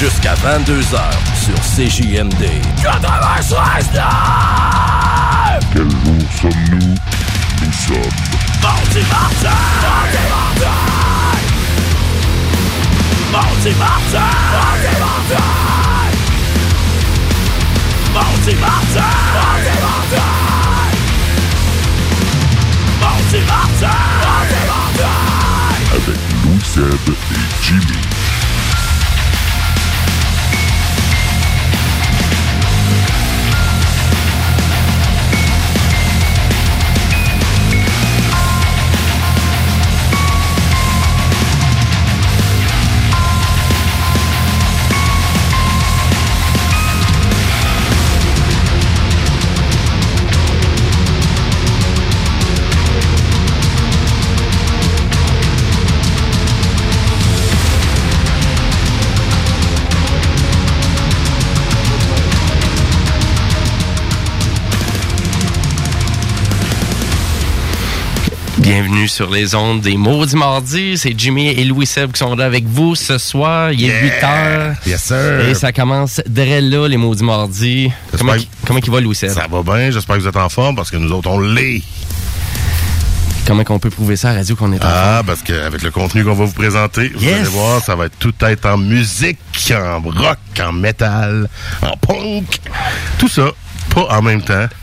Jusqu'à 22h sur CJMD. 96 Quel jour sommes-nous? Nous sommes Mardi Martin! Mardi Martin! Mardi Martin! Mardi Martin! Mardi Martin! Mardi Martin! Mardi Martin! avec Louis Seb et Jimmy. Bienvenue sur les ondes des Maudits Mardis. C'est Jimmy et Louis Seb qui sont là avec vous ce soir. Il est 8 heures. Yes, sir. Et ça commence dès là, les Maudits Mardis. Comment, que- comment il va, Louis Seb? Ça va bien, j'espère que vous êtes en forme parce que nous autres, on l'est. Comment qu'on peut prouver ça à radio qu'on est en Ah, parce qu'avec le contenu qu'on va vous présenter, vous Yes. allez voir, ça va être tout être en musique, en rock, en métal, en punk. Tout ça, pas en même temps.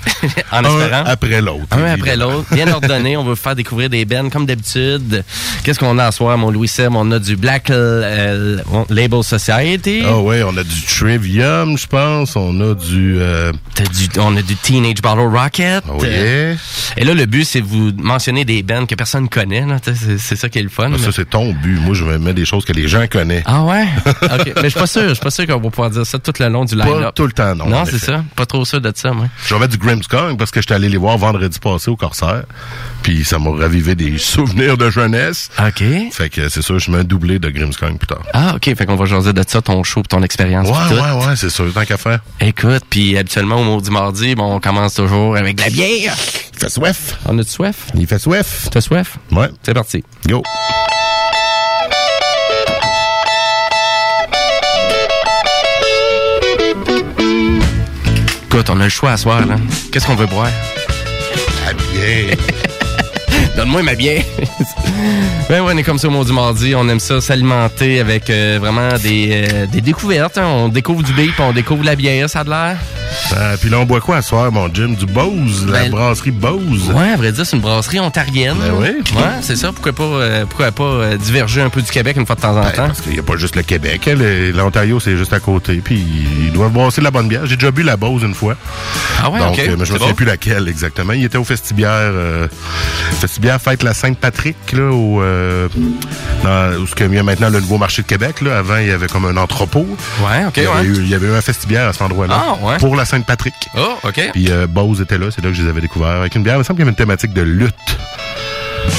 En un espérant. après l'autre. Un évidemment. après l'autre, bien ordonné. On veut vous faire découvrir des bands comme d'habitude. Qu'est-ce qu'on a à soir, mon Louis Seb? On a du Black euh, Label Society. Ah ouais, on a du Trivium, je pense. On a du... Euh, du- on a du Teenage Bottle Rocket. oh yeah. Et là, le but, c'est de vous mentionner des bands que personne connaît. là. T'sais, C'est ça qui est le fun. Ah, Ça, c'est ton but. Moi, je me mets des choses que les gens connaissent. Ah ouais? OK. Mais je suis pas sûr. Je suis pas sûr qu'on va pouvoir dire ça tout le long du Pas line-up. tout le temps, non. Non, c'est ça. Pas trop sûr de ça, moi. J'avais du Grimmskong parce que j'étais allé les voir vendredi passé au Corsaire. Puis ça m'a ravivé des souvenirs de jeunesse. OK. Fait que c'est sûr, je mets un doublé de Grimmskong plus tard. Ah, OK. Fait qu'on va jaser de ça, ton show, ton expérience. Ouais, ouais, ouais, c'est sûr, tant qu'à faire. Écoute, puis habituellement, au Maudit Mardi, bon, on commence toujours avec de la bière. Il fait soif. On a-tu soif? Il fait soif. T'as soif? Ouais. C'est parti. Go. Écoute, on a le choix à soir, là. Qu'est-ce qu'on veut boire? Ah bien. Donne-moi ma bière. ben ouais, on est comme ça au Maudit Mardi. On aime ça s'alimenter avec euh, vraiment des, euh, des découvertes. hein. On découvre du puis on découvre la bière, ça a de l'air. Puis là, on boit quoi à soir, mon Jim? Du Bose, la Ben, brasserie Bose. Ouais, à vrai dire, c'est une brasserie ontarienne. Ben oui. Ouais, c'est ça. Pourquoi pas, euh, pourquoi pas euh, diverger un peu du Québec une fois de temps en Ben, temps? parce qu'il n'y a pas juste le Québec. hein, le- L'Ontario, c'est juste à côté. Puis ils doivent brasser de la bonne bière. J'ai déjà bu la Bose une fois. Ah ouais, Donc, ok. euh, mais je me souviens bon. plus laquelle exactement. Il était au Festibière. Euh, Festibière fête la Sainte-Patrick, là, au, euh, dans, où ce qu'il y a maintenant le nouveau marché de Québec. Là. Avant, il y avait comme un entrepôt. Ouais, ok, il, y avait ouais. eu, il y avait eu un Festibière à cet endroit-là. Ah, ouais. Pour la Sainte-Patrick. Oh, ok. Puis euh, Bose était là, c'est là que je les avais découverts. Avec une bière, il me semble qu'il y avait une thématique de lutte.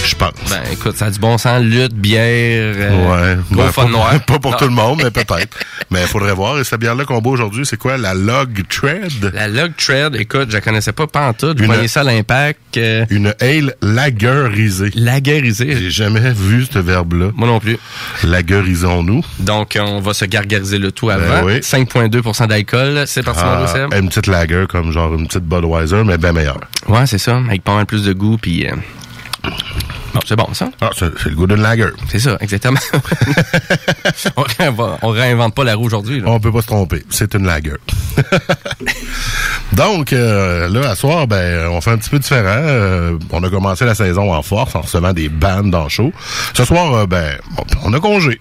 Je pense. Ben, écoute, ça a du bon sens. Lutte, bière, euh, ouais. gros Ben, fun pas, noir. Pas pour Non. tout le monde, mais peut-être. mais il faudrait voir. Et cette bière-là qu'on boit aujourd'hui, c'est quoi? La Log Tread? La Log Tread, écoute, je la connaissais pas pantoute. Je voyais ça à l'impact. Euh, Une ale lagerisée. laguerisée. J'ai jamais vu ce verbe-là. Moi non plus. Lagerisons-nous. Donc, on va se gargariser le tout avant. Ben oui. 5,2% d'alcool. C'est parti, Ah, Seb? une petite lager comme genre une petite Budweiser, mais bien meilleure. Ouais, c'est ça. Avec pas mal plus de goût, puis... euh, C'est bon, ça. Ah, c'est le goût d'une lager. C'est ça, exactement. on, réinvente, on réinvente pas la roue aujourd'hui. On peut pas se tromper. C'est une lager. Donc, euh, là, à soir, ben, on fait un petit peu différent. Euh, on a commencé la saison en force en recevant des bandes dans le show. Ce soir, euh, ben, on a congé.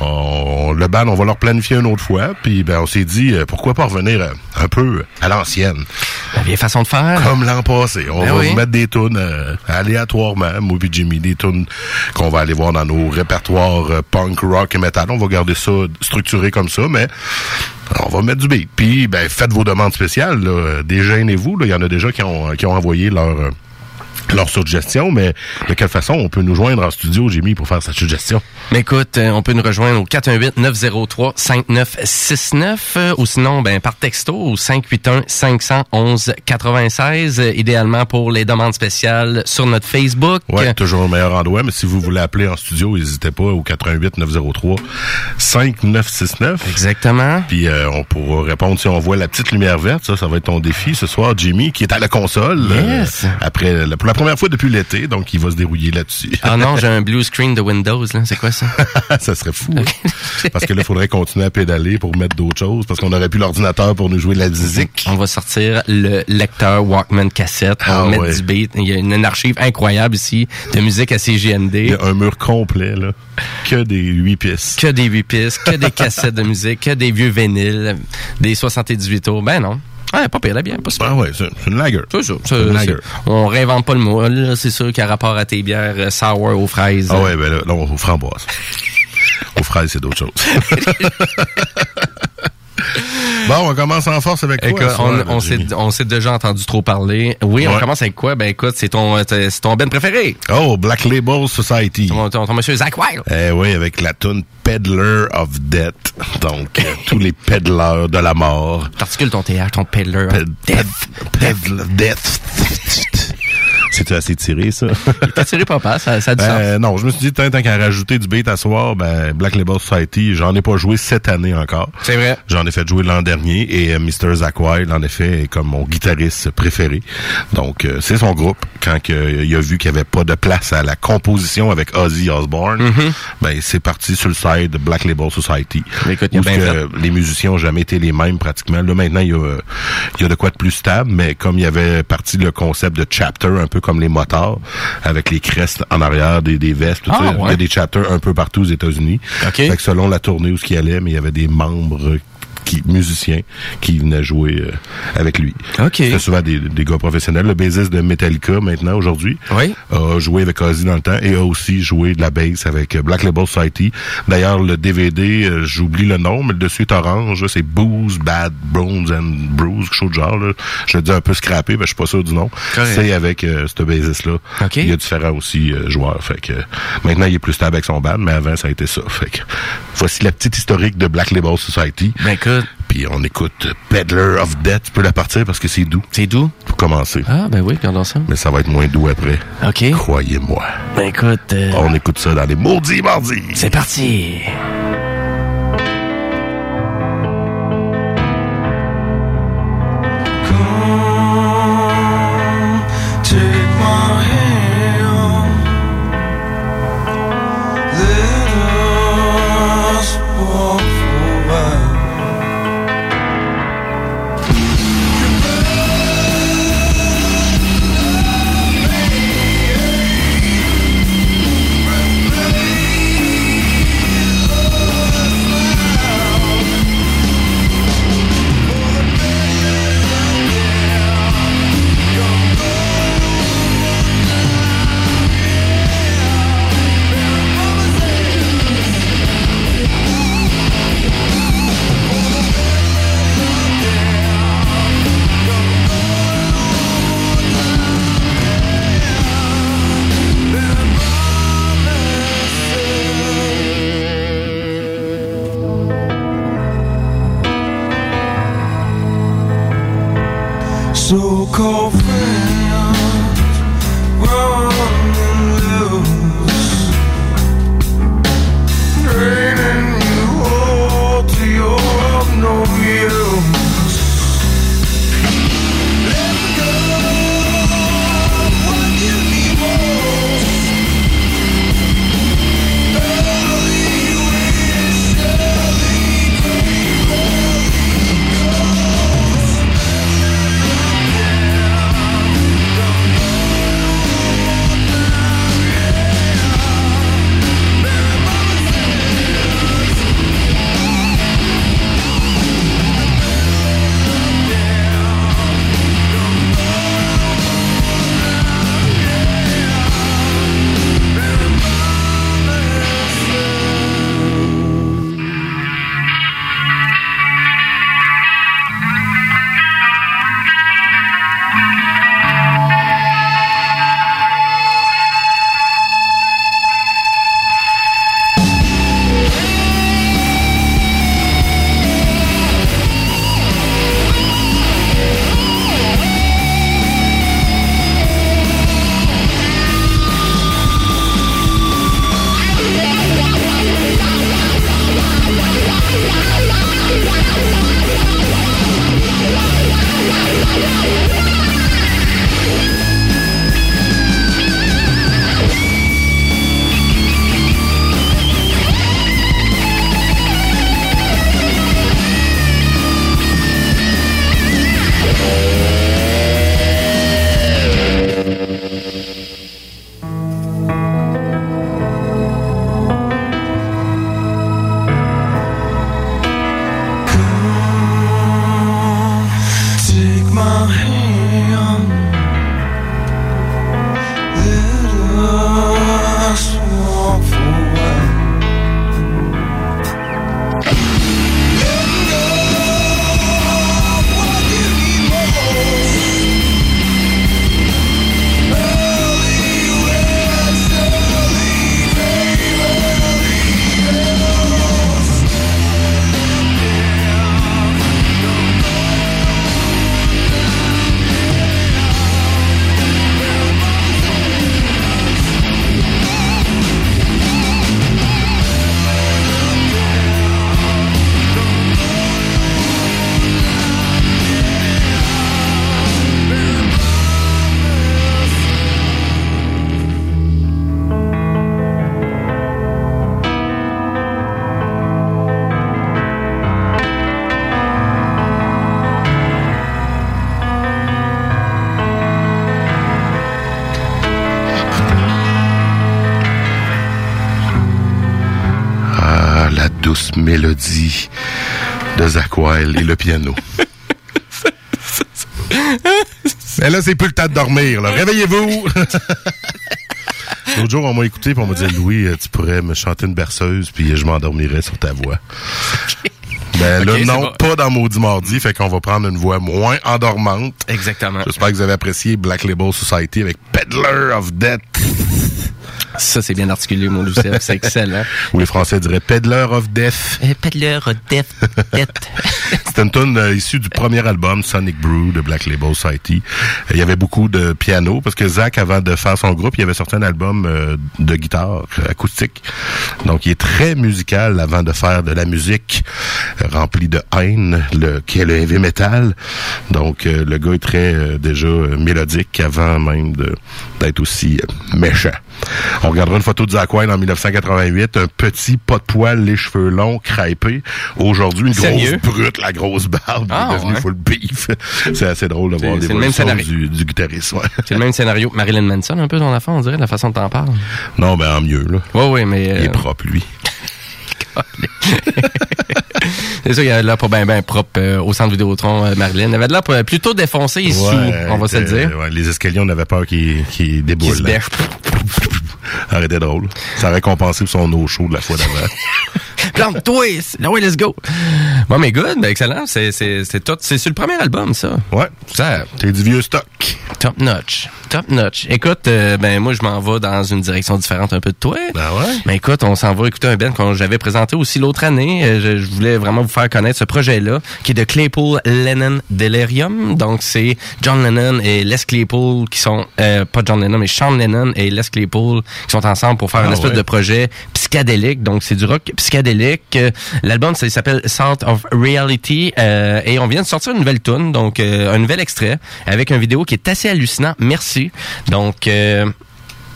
On- le band, on va leur planifier une autre fois. Puis, ben, on s'est dit, pourquoi pas revenir un peu à l'ancienne. La vieille façon de faire. Comme l'an passé. On Ben va oui. vous mettre des tunes aléatoirement, moi puis Des qu'on va aller voir dans nos répertoires euh, punk, rock et metal. On va garder ça structuré comme ça, mais on va mettre du beat. Puis, ben, faites vos demandes spéciales. Là. Il y en a déjà qui ont, qui ont envoyé leur... leur suggestion, mais de quelle façon on peut nous joindre en studio, Jimmy, pour faire cette suggestion? Écoute, euh, on peut nous rejoindre au 418-903-5969 euh, ou sinon ben, par texto au 581-511-96, euh, idéalement pour les demandes spéciales sur notre Facebook. Ouais, toujours le meilleur endroit, mais si vous voulez appeler en studio, n'hésitez pas au 418-903-5969. Exactement. Puis euh, on pourra répondre si on voit la petite lumière verte. Ça, ça va être ton défi ce soir, Jimmy, qui est à la console. Yes. euh, après, la- pour la première fois depuis l'été, donc il va se dérouiller là-dessus. Ah non, j'ai un blue screen de Windows, là. C'est quoi ça? ça serait fou. hein? Parce que là, il faudrait continuer à pédaler pour mettre d'autres choses, parce qu'on aurait plus l'ordinateur pour nous jouer de la musique. On va sortir le lecteur Walkman cassette. On Ah va mettre ouais. du beat. Il y a une, une archive incroyable ici de musique à Il y CGND. a un mur complet, là. Que des huit pistes. Que des 8 pistes, que des cassettes de musique, que des vieux vinyles, des 78 tours. Ben non. Ouais, pas pire, là, bien, pas super. Ah ouais, c'est une lager. C'est ça. C'est une lager. On réinvente pas le mot. Là, c'est sûr qu'à rapport à tes bières euh, sour aux fraises. Ah ouais, ben là, là, aux framboises. aux fraises, c'est d'autres choses. bon, on commence en force avec quoi? Écoute, soir, on, on s'est, déjà entendu trop parler. Oui, on commence avec quoi? Ben écoute, c'est ton, c'est ton Ben préféré. Oh, Black Label Society. Ton, ton, ton monsieur Zach Wild. Eh oui, avec la tune Peddler of Death. Donc, euh, tous les peddlers de la mort. T'articules ton TH, ton peddler. Ped- Death. ped- Peddler Death. C'est assez tiré, ça? T'as tiré papa, ça, ça a du sens. Euh, non, je me suis dit, tant tant qu'à rajouter du beat à soir, ben, Black Label Society, j'en ai pas joué cette année encore. C'est vrai. J'en ai fait jouer l'an dernier et euh, Mr. Zach Wild, en effet, est comme mon guitariste préféré. Donc, euh, c'est son groupe. Quand que, euh, il a vu qu'il n'y avait pas de place à la composition avec Ozzy Osbourne, Mm-hmm. ben, c'est parti sur le side de Black Label Society. Écoute, il a Où que les musiciens ont jamais été les mêmes pratiquement. Là, maintenant, il y a, il y a de quoi de plus stable, mais comme il y avait parti le concept de chapter, un peu comme les motards, avec les crestes en arrière des, des vestes, tout Ah, ça. Il y ouais. a des chapters un peu partout aux États-Unis. OK. Fait que selon la tournée où ce qu'il allait, mais il y avait des membres qui, musiciens qui venaient jouer euh, avec lui. OK. C'était souvent des, des gars professionnels. Le bassiste de Metallica, maintenant, aujourd'hui, Oui. a joué avec Ozzy dans le temps et a aussi joué de la bass avec Black Label Society. D'ailleurs, le DVD, euh, j'oublie le nom, mais le dessus est orange. C'est Booze, Bad, Bones and Bruise, quelque chose de genre. Là. Je le dis un peu scrappé, mais je suis pas sûr du nom. C'est avec euh, ce bassiste-là. OK. Il y a différents aussi euh, joueurs. Fait que maintenant, il est plus stable avec son band, mais avant, ça a été ça. Fait que voici la petite historique de Black Label Society. Ben écoute, Puis on écoute Peddler of Death. Tu peux la partir parce que c'est doux c'est doux? pour commencer. Ah, ben oui, regardons ça. Mais ça va être moins doux après. OK. Croyez-moi. Ben écoute, euh, On écoute ça dans les maudits mardis. c'est parti. Mélodie de Zach Wild et le piano. Mais là, c'est plus le temps de dormir. Réveillez-vous! L'autre jour, on m'a écouté et on m'a dit Louis, euh, tu pourrais me chanter une berceuse puis je m'endormirais sur ta voix. Ben Ok, là, non, bon. pas dans Maudit Mardi, fait qu'on va prendre une voix moins endormante. Exactement. J'espère que vous avez apprécié Black Label Society avec Peddler of Death. Ça, c'est bien articulé, mon Lucien. C'est excellent. Ou les Français diraient Peddler of Death. Peddler Death. Death. C'est une tune euh, issue du premier album Sonic Brew de Black Label Society. Il y avait beaucoup de piano parce que Zach, avant de faire son groupe, il avait sorti un album euh, de guitare euh, acoustique. Donc, il est très musical avant de faire de la musique euh, remplie de haine, le, qui est le heavy metal. Donc, euh, le gars est très euh, déjà mélodique avant même de d'être aussi méchant. On regardera une photo de Zach Wild en 1988, un petit pas de poil, les cheveux longs, crêpés. Aujourd'hui, une grosse brute, la grosse barbe, Ah, il est devenu ouais. full beef. C'est assez drôle de voir l'évolution du, du guitariste. ouais. C'est le même scénario que Marilyn Manson, un peu, ton affaire, on dirait, de la façon dont t'en parles. Non, mais en mieux, là. Oui, oui, mais... Il euh, est propre, lui. c'est ça, il avait de l'air pas bien ben propre euh, au centre Vidéotron, euh, Marilyn. Il avait de l'air plutôt défoncé et sous, Ouais, on va se le dire. ouais, les escaliers, on avait peur qu'ils Qui déboulent. là. bêche. Arrêtez drôle. Ça aurait compensé pour son eau chaude de la fois d'avant. Plante-toi! Là, ouais, let's go! Bon, mais good, ben excellent. C'est, c'est, c'est tout. C'est sur le premier album, ça. ouais. Ça, C'est du vieux stock. top notch. Top notch. Écoute, euh, ben moi, je m'en vais dans une direction différente un peu de toi. Ben ouais. Ben écoute, on s'en va écouter un band qu'on j'avais présenté aussi l'autre année. Euh, Je, je voulais vraiment vous faire connaître ce projet-là, qui est de Claypool Lennon Delirium. Donc c'est John Lennon et Les Claypool qui sont euh, pas John Lennon, mais Sean Lennon et Les Claypool qui sont ensemble pour faire Ah une espèce ouais. de projet psychédélique. Donc c'est du rock psychédélique. Euh, L'album s'appelle Salt of Reality euh, et on vient de sortir une nouvelle tune, donc euh, un nouvel extrait avec une vidéo qui est assez hallucinant. Merci. Donc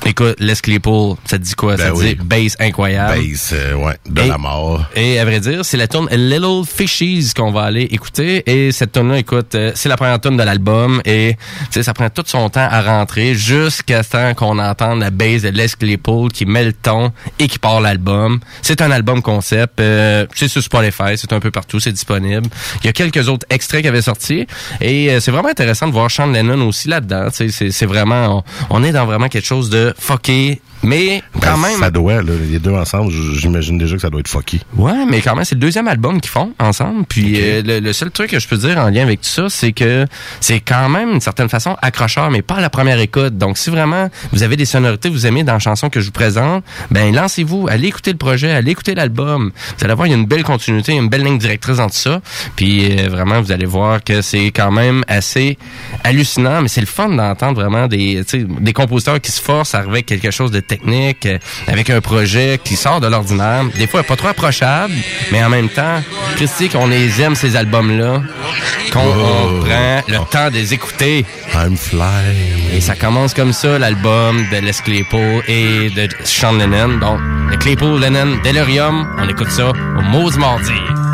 Écoute, Les Claypool, ça te dit quoi? Ben ça te oui. dit bass incroyable. Base, euh, ouais, de Et- la mort. Et à vrai dire, c'est la tune Little Fishies qu'on va aller écouter. Et cette tune là écoute, euh, c'est la première tune de l'album. Et ça prend tout son temps à rentrer jusqu'à ce temps qu'on entende la bass de Les Claypool qui met le ton et qui part l'album. C'est un album concept. euh, c'est sur Spotify, c'est un peu partout, c'est disponible. Il y a quelques autres extraits qui avaient sorti. Et euh, c'est vraiment intéressant de voir Sean Lennon aussi là-dedans. C'est c'est vraiment... On, on est dans vraiment quelque chose de fucké. Mais quand Ben, même... Ça doit, là, les deux ensemble, j'imagine déjà que ça doit être fucky. Ouais, mais quand même, c'est le deuxième album qu'ils font ensemble. Puis euh, le, le seul truc que je peux dire en lien avec tout ça, c'est que c'est quand même d'une certaine façon accrocheur, mais pas à la première écoute. Donc si vraiment vous avez des sonorités que vous aimez dans la chanson que je vous présente, ben lancez-vous, allez écouter le projet, allez écouter l'album. Vous allez voir, il y a une belle continuité, une belle ligne directrice dans tout ça. Puis euh, vraiment, vous allez voir que c'est quand même assez hallucinant, mais c'est le fun d'entendre vraiment des, des compositeurs qui se forcent à arriver avec quelque chose de technique, euh, avec un projet qui sort de l'ordinaire. Des fois, pas trop approchable, mais en même temps, Christy, qu'on les aime, ces albums-là, qu'on on prend le temps de les écouter. I'm flying. Et ça commence comme ça, l'album de Les Claypool et de Sean Lennon. Donc, le Claypool, Lennon, Delirium, on écoute ça au Maudit Mardi.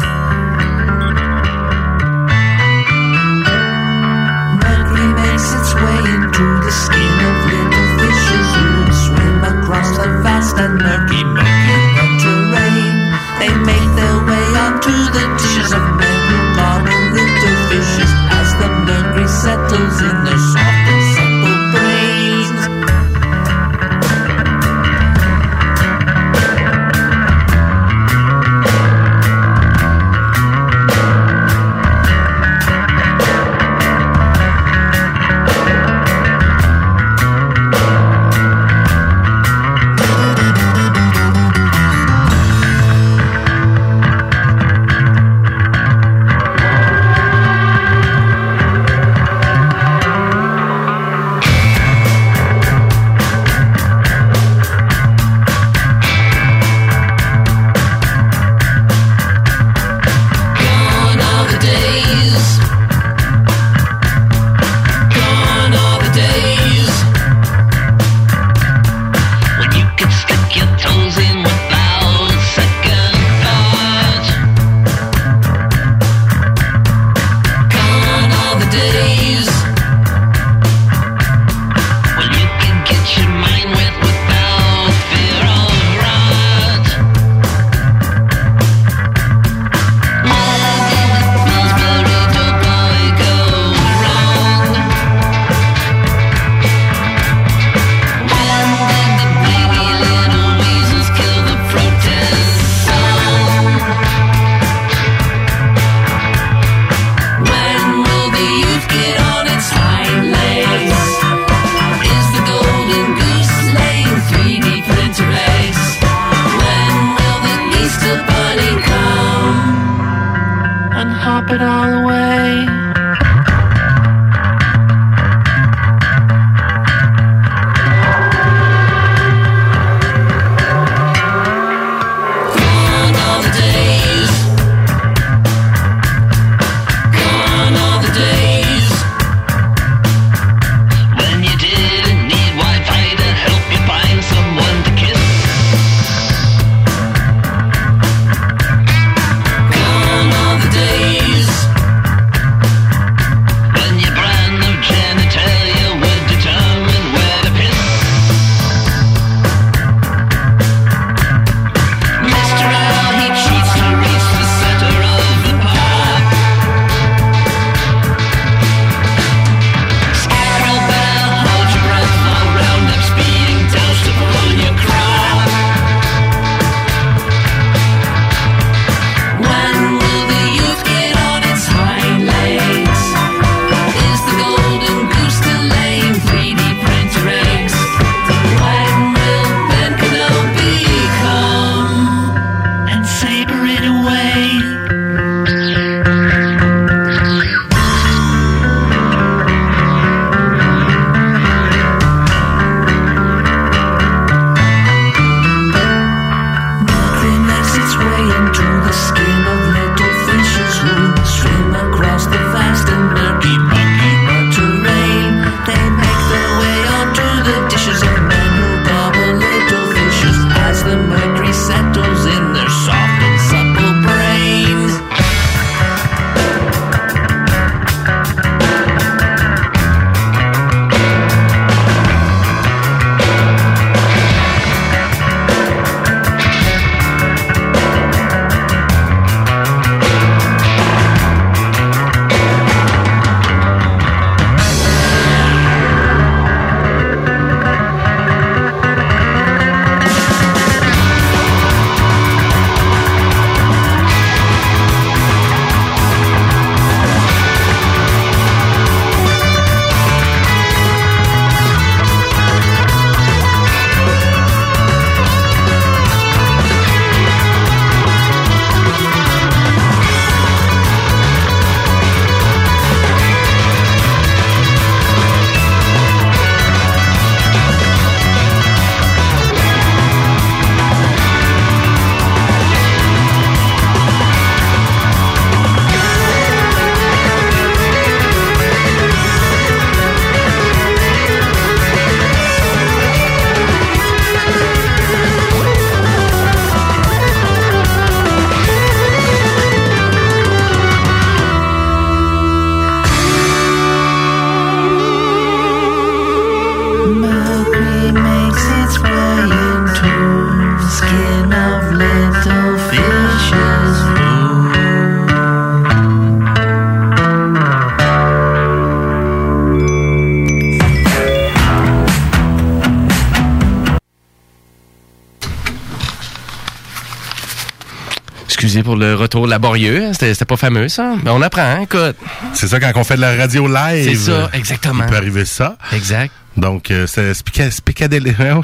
Retour laborieux. C'était pas fameux, ça. Mais on apprend, hein, écoute. C'est ça quand on fait de la radio live. C'est ça, exactement. Il peut arriver ça. Exact. Donc, euh, c'est spica- spicadélique. hein,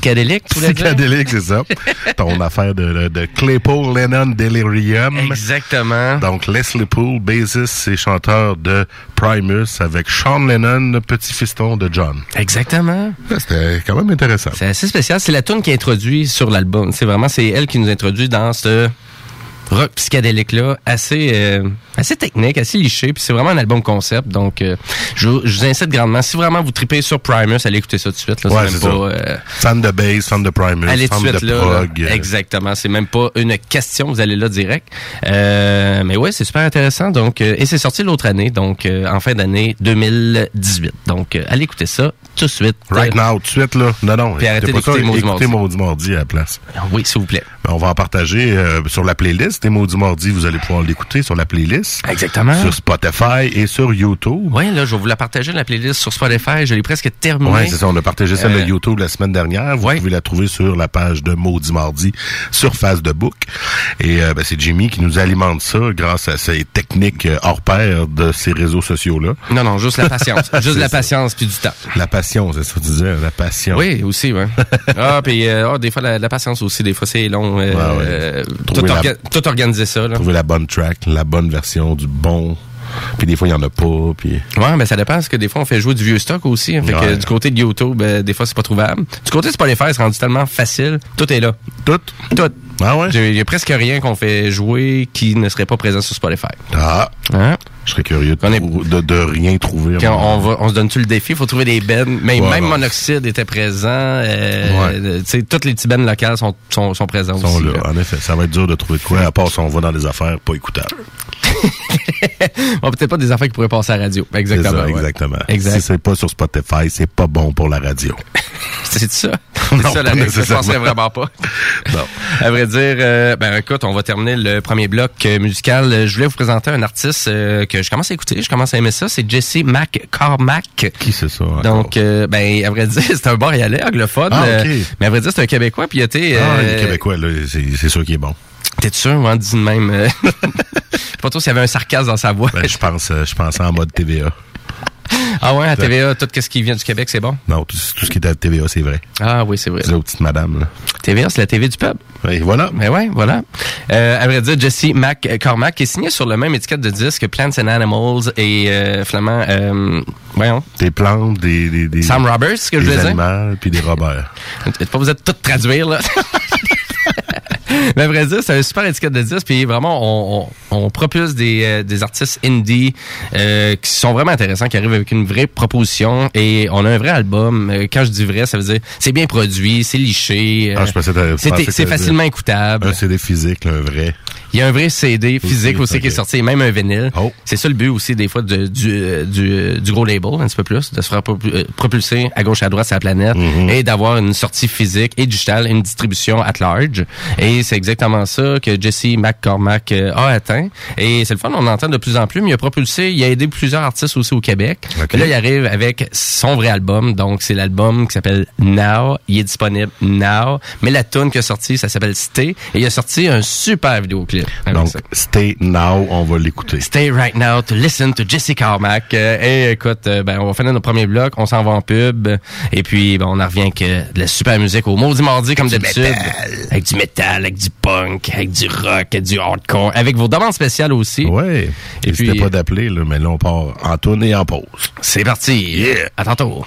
Psychédélique, tu voulais dire? Psychédélique, c'est ça. Ton affaire de, de, de Claypool Lennon Delirium. Exactement. Donc, Leslie Poole, bassiste et chanteur de Primus avec Sean Lennon, petit fiston de John. Exactement. C'était quand même intéressant. C'est assez spécial. C'est la tune qui introduit sur l'album. C'est vraiment, c'est elle qui nous introduit dans ce rock psychédélique là, assez euh, assez technique, assez liché, puis c'est vraiment un album concept. Donc, euh, je, vous- je vous incite grandement. Si vraiment vous tripez sur Primus, allez écouter ça tout de suite. Là, Ouais, même ça. pas, euh, Fan de bass, fan de Primus, Allez fan de suite de là. prog. là. euh, Exactement. C'est même pas une question. Vous allez là direct. Euh, mais ouais, c'est super intéressant. Donc, euh, et c'est sorti l'autre année, donc euh, en fin d'année 2018. Donc, euh, allez écouter ça tout de suite. Right now, tout de suite, là. Non, non. Puis arrêtez d'écouter Maudit écoutez. Maudit Mardi à la place. Euh, Oui, s'il vous plaît. On va en partager euh, sur la playlist. Et Maudit Mardi, vous allez pouvoir l'écouter sur la playlist. Exactement. Sur Spotify et sur YouTube. Oui, là, je vais vous la partager, la playlist sur Spotify. Je l'ai presque terminée. Ouais, c'est ça. On a partagé celle Euh, de YouTube la semaine dernière. Vous ouais. pouvez la trouver sur la page de Maudit Mardi sur Face de Book. Et euh, ben, c'est Jimmy qui nous alimente ça grâce à ses techniques euh, hors pair de ces réseaux sociaux-là. Non, non, juste la patience. juste la ça. patience puis du temps. La passion, c'est ça que tu disais, la passion. Oui, aussi, ouais. ah, puis euh, ah, des fois, la, la patience aussi, des fois, c'est long. Euh, ouais. euh, tout, la- organiser ça. Là? Trouver la bonne track, la bonne version du bon. Puis des fois, il y en a pas. Puis Ouais, mais ça dépend parce que des fois on fait jouer du vieux stock aussi. hein. Fait que Ouais. du côté de YouTube, euh, des fois c'est pas trouvable. Du côté de Spotify, c'est rendu tellement facile. Tout est là. tout? Tout. Ah ouais? A presque rien qu'on fait jouer qui ne serait pas présent sur Spotify. Ah, Hein? Je serais curieux de, est- de, de rien trouver. On, va, on se donne-tu le défi? faut trouver des bennes. Mais Ouais, même. Monoxyde était présent. Euh, Ouais. sais, toutes les petits bennes locales sont, sont, sont sont aussi. là. là. En effet, ça va être dur de trouver de quoi, à part si on va dans des affaires pas écoutables. Bon, peut-être pas des affaires qui pourraient passer à la radio. Exactement. ça, ouais. exactement. Exact. Si c'est pas sur Spotify, c'est pas bon pour la radio. C'est ça. Non, ça la pas règle. Je penserais vraiment pas. Non. À vrai dire, euh, ben écoute, on va terminer le premier bloc euh, musical. Euh, Je voulais vous présenter un artiste euh, que je commence à écouter, je commence à aimer ça. C'est Jesse McCormack. Qui c'est ça? encore? Donc, euh, ben, à vrai dire, c'est un Montréalais, anglophone. Ah, euh, ok. mais à vrai dire, c'est un Québécois. Puis il été... Ah, euh, les Québécois, là, c'est sûr qu'il est bon. T'es sûr, moi, dis de même. pas trop s'il y avait un sarcasme dans sa voix. Ben, je pense, je pense en mode TVA. Ah ouais, à TVA, tout ce qui vient du Québec, c'est bon? Non, tout, tout ce qui est à TVA, c'est vrai. Ah oui, c'est vrai. C'est aux petites madames, là. TVA, c'est la TV du pub. Et voilà. Mais ouais, voilà. Euh, à vrai dire, Jesse McCormack qui est signé sur le même étiquette de disque que Plants and Animals et euh, Flamand, euh, voyons, Des plantes, des, des, des, Sam Roberts, ce que je des voulais dire. animaux, puis des Robert. Pas vous êtes tout traduire, là. Mais à vrai dire, c'est un super étiquette de disque, puis vraiment, on, on, on propulse des, euh, des artistes indie euh, qui sont vraiment intéressants, qui arrivent avec une vraie proposition, et on a un vrai album. Euh, Quand je dis vrai, ça veut dire c'est bien produit, c'est liché, euh, Ah, je c'est facilement écoutable. Un CD physique, là, un vrai. Il y a un vrai CD physique aussi, qui est sorti, et même un vinyle. Oh. C'est ça le but aussi des fois de- du, euh, du, euh, du gros label, un petit peu plus, de se faire propu- euh, propulser à gauche à droite sur la planète Mm-hmm. et d'avoir une sortie physique et digitale, une distribution at large. Et c'est exactement ça que Jesse McCormack euh, a atteint. Et c'est le fun, on entend de plus en plus, mais il a propulsé, il a aidé plusieurs artistes aussi au Québec. Ok. Et là, il arrive avec son vrai album, donc c'est l'album qui s'appelle Now. Il est disponible Now. Mais la tune qui a sorti, ça s'appelle Stay. Et il a sorti un super vidéoclip. Donc, ça. Stay Now, on va l'écouter. Stay right now to listen to Jesse Carmack. Euh, et écoute, euh, ben, on va finir notre premier bloc, on s'en va en pub, et puis ben, on en revient avec de la super musique au maudit mardi comme d'habitude. Avec du métal, avec du punk, avec du rock, avec du hardcore, avec vos demandes spéciales aussi. Ouais. Et puis- pas d'appeler, mais là, on part en tourne et en pause. C'est parti. À tantôt.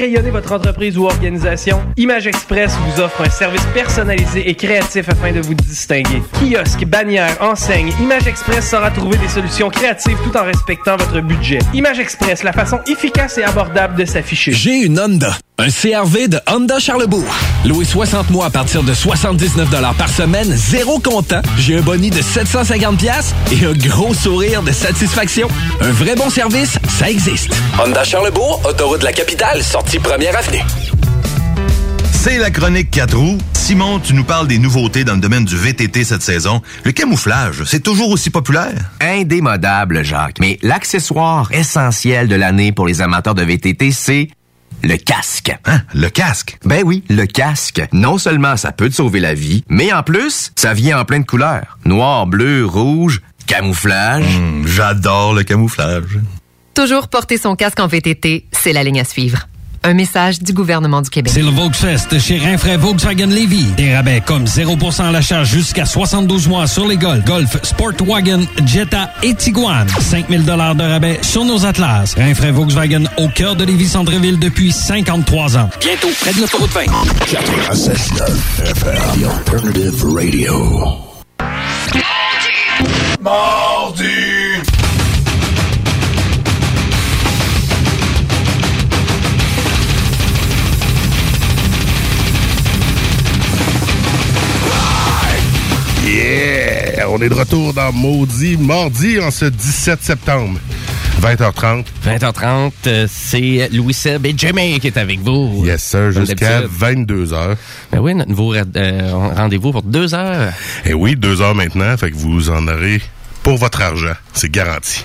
Rayonner votre entreprise ou organisation? Image Express vous offre un service personnalisé et créatif afin de vous distinguer. Kiosque, bannière, enseigne, Image Express saura trouver des solutions créatives tout en respectant votre budget. Image Express, la façon efficace et abordable de s'afficher. J'ai une Honda. Un CRV de Honda Charlebourg. Loué 60 mois à partir de 79 par semaine, zéro comptant. J'ai un boni de 750 pièces et un gros sourire de satisfaction. Un vrai bon service, ça existe. Honda Charlebourg, autoroute de la capitale, sortie première avenue. C'est la chronique 4 roues. Simon, tu nous parles des nouveautés dans le domaine du VTT cette saison. Le camouflage, c'est toujours aussi populaire? Indémodable, Jacques. Mais l'accessoire essentiel de l'année pour les amateurs de VTT, c'est le casque. Hein? Le casque? Ben oui, le casque. Non seulement ça peut te sauver la vie, mais en plus, ça vient en plein de couleurs. Noir, bleu, rouge, camouflage. Hum, J'adore le camouflage. Toujours porter son casque en VTT, c'est la ligne à suivre. Un message du gouvernement du Québec. C'est le Volksfest chez Rinfraie Volkswagen Levy. Des rabais comme 0% à l'achat jusqu'à 72 mois sur les Golf, Golf, Sportwagen, Jetta et Tiguan. 5000 dollars de rabais sur nos Atlas. Rinfraie Volkswagen au cœur de Lévis-Centreville depuis 53 ans. Bientôt, près de l'autoroute 20. 96.9 FM, The Alternative Radio. Mardi! On est de retour dans Maudit Mardi en ce 17 septembre. 20h30. 20h30, euh, c'est Louis Seb et Jimmy qui est avec vous. Yes, sir, jusqu'à d'habitude. 22h. Ben oui, notre nouveau euh, rendez-vous pour deux heures. Et oui, deux heures maintenant, fait que vous en aurez pour votre argent. C'est garanti.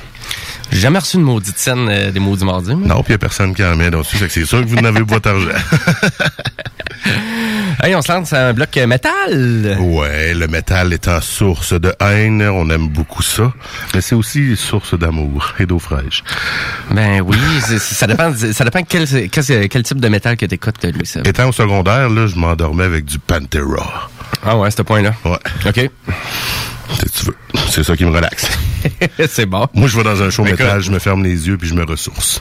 J'ai jamais reçu une maudite scène euh, des maudits mardis. Non, puis il n'y a personne qui en met dessus, fait que c'est sûr que vous en avez pour votre argent. Hey, on se lance à un bloc métal. Ouais, le métal étant source de haine, on aime beaucoup ça, mais c'est aussi source d'amour et d'eau fraîche. Ben oui, ça dépend, ça dépend quel, quel, quel type de métal que t'écoutes, Louis Seb. Étant au secondaire, là, je m'endormais avec du Pantera. Ah ouais, à ce point-là. Ouais. OK. Si tu veux. C'est ça qui me relaxe. c'est bon. Moi, je vais dans un show métal, je me ferme les yeux puis je me ressource.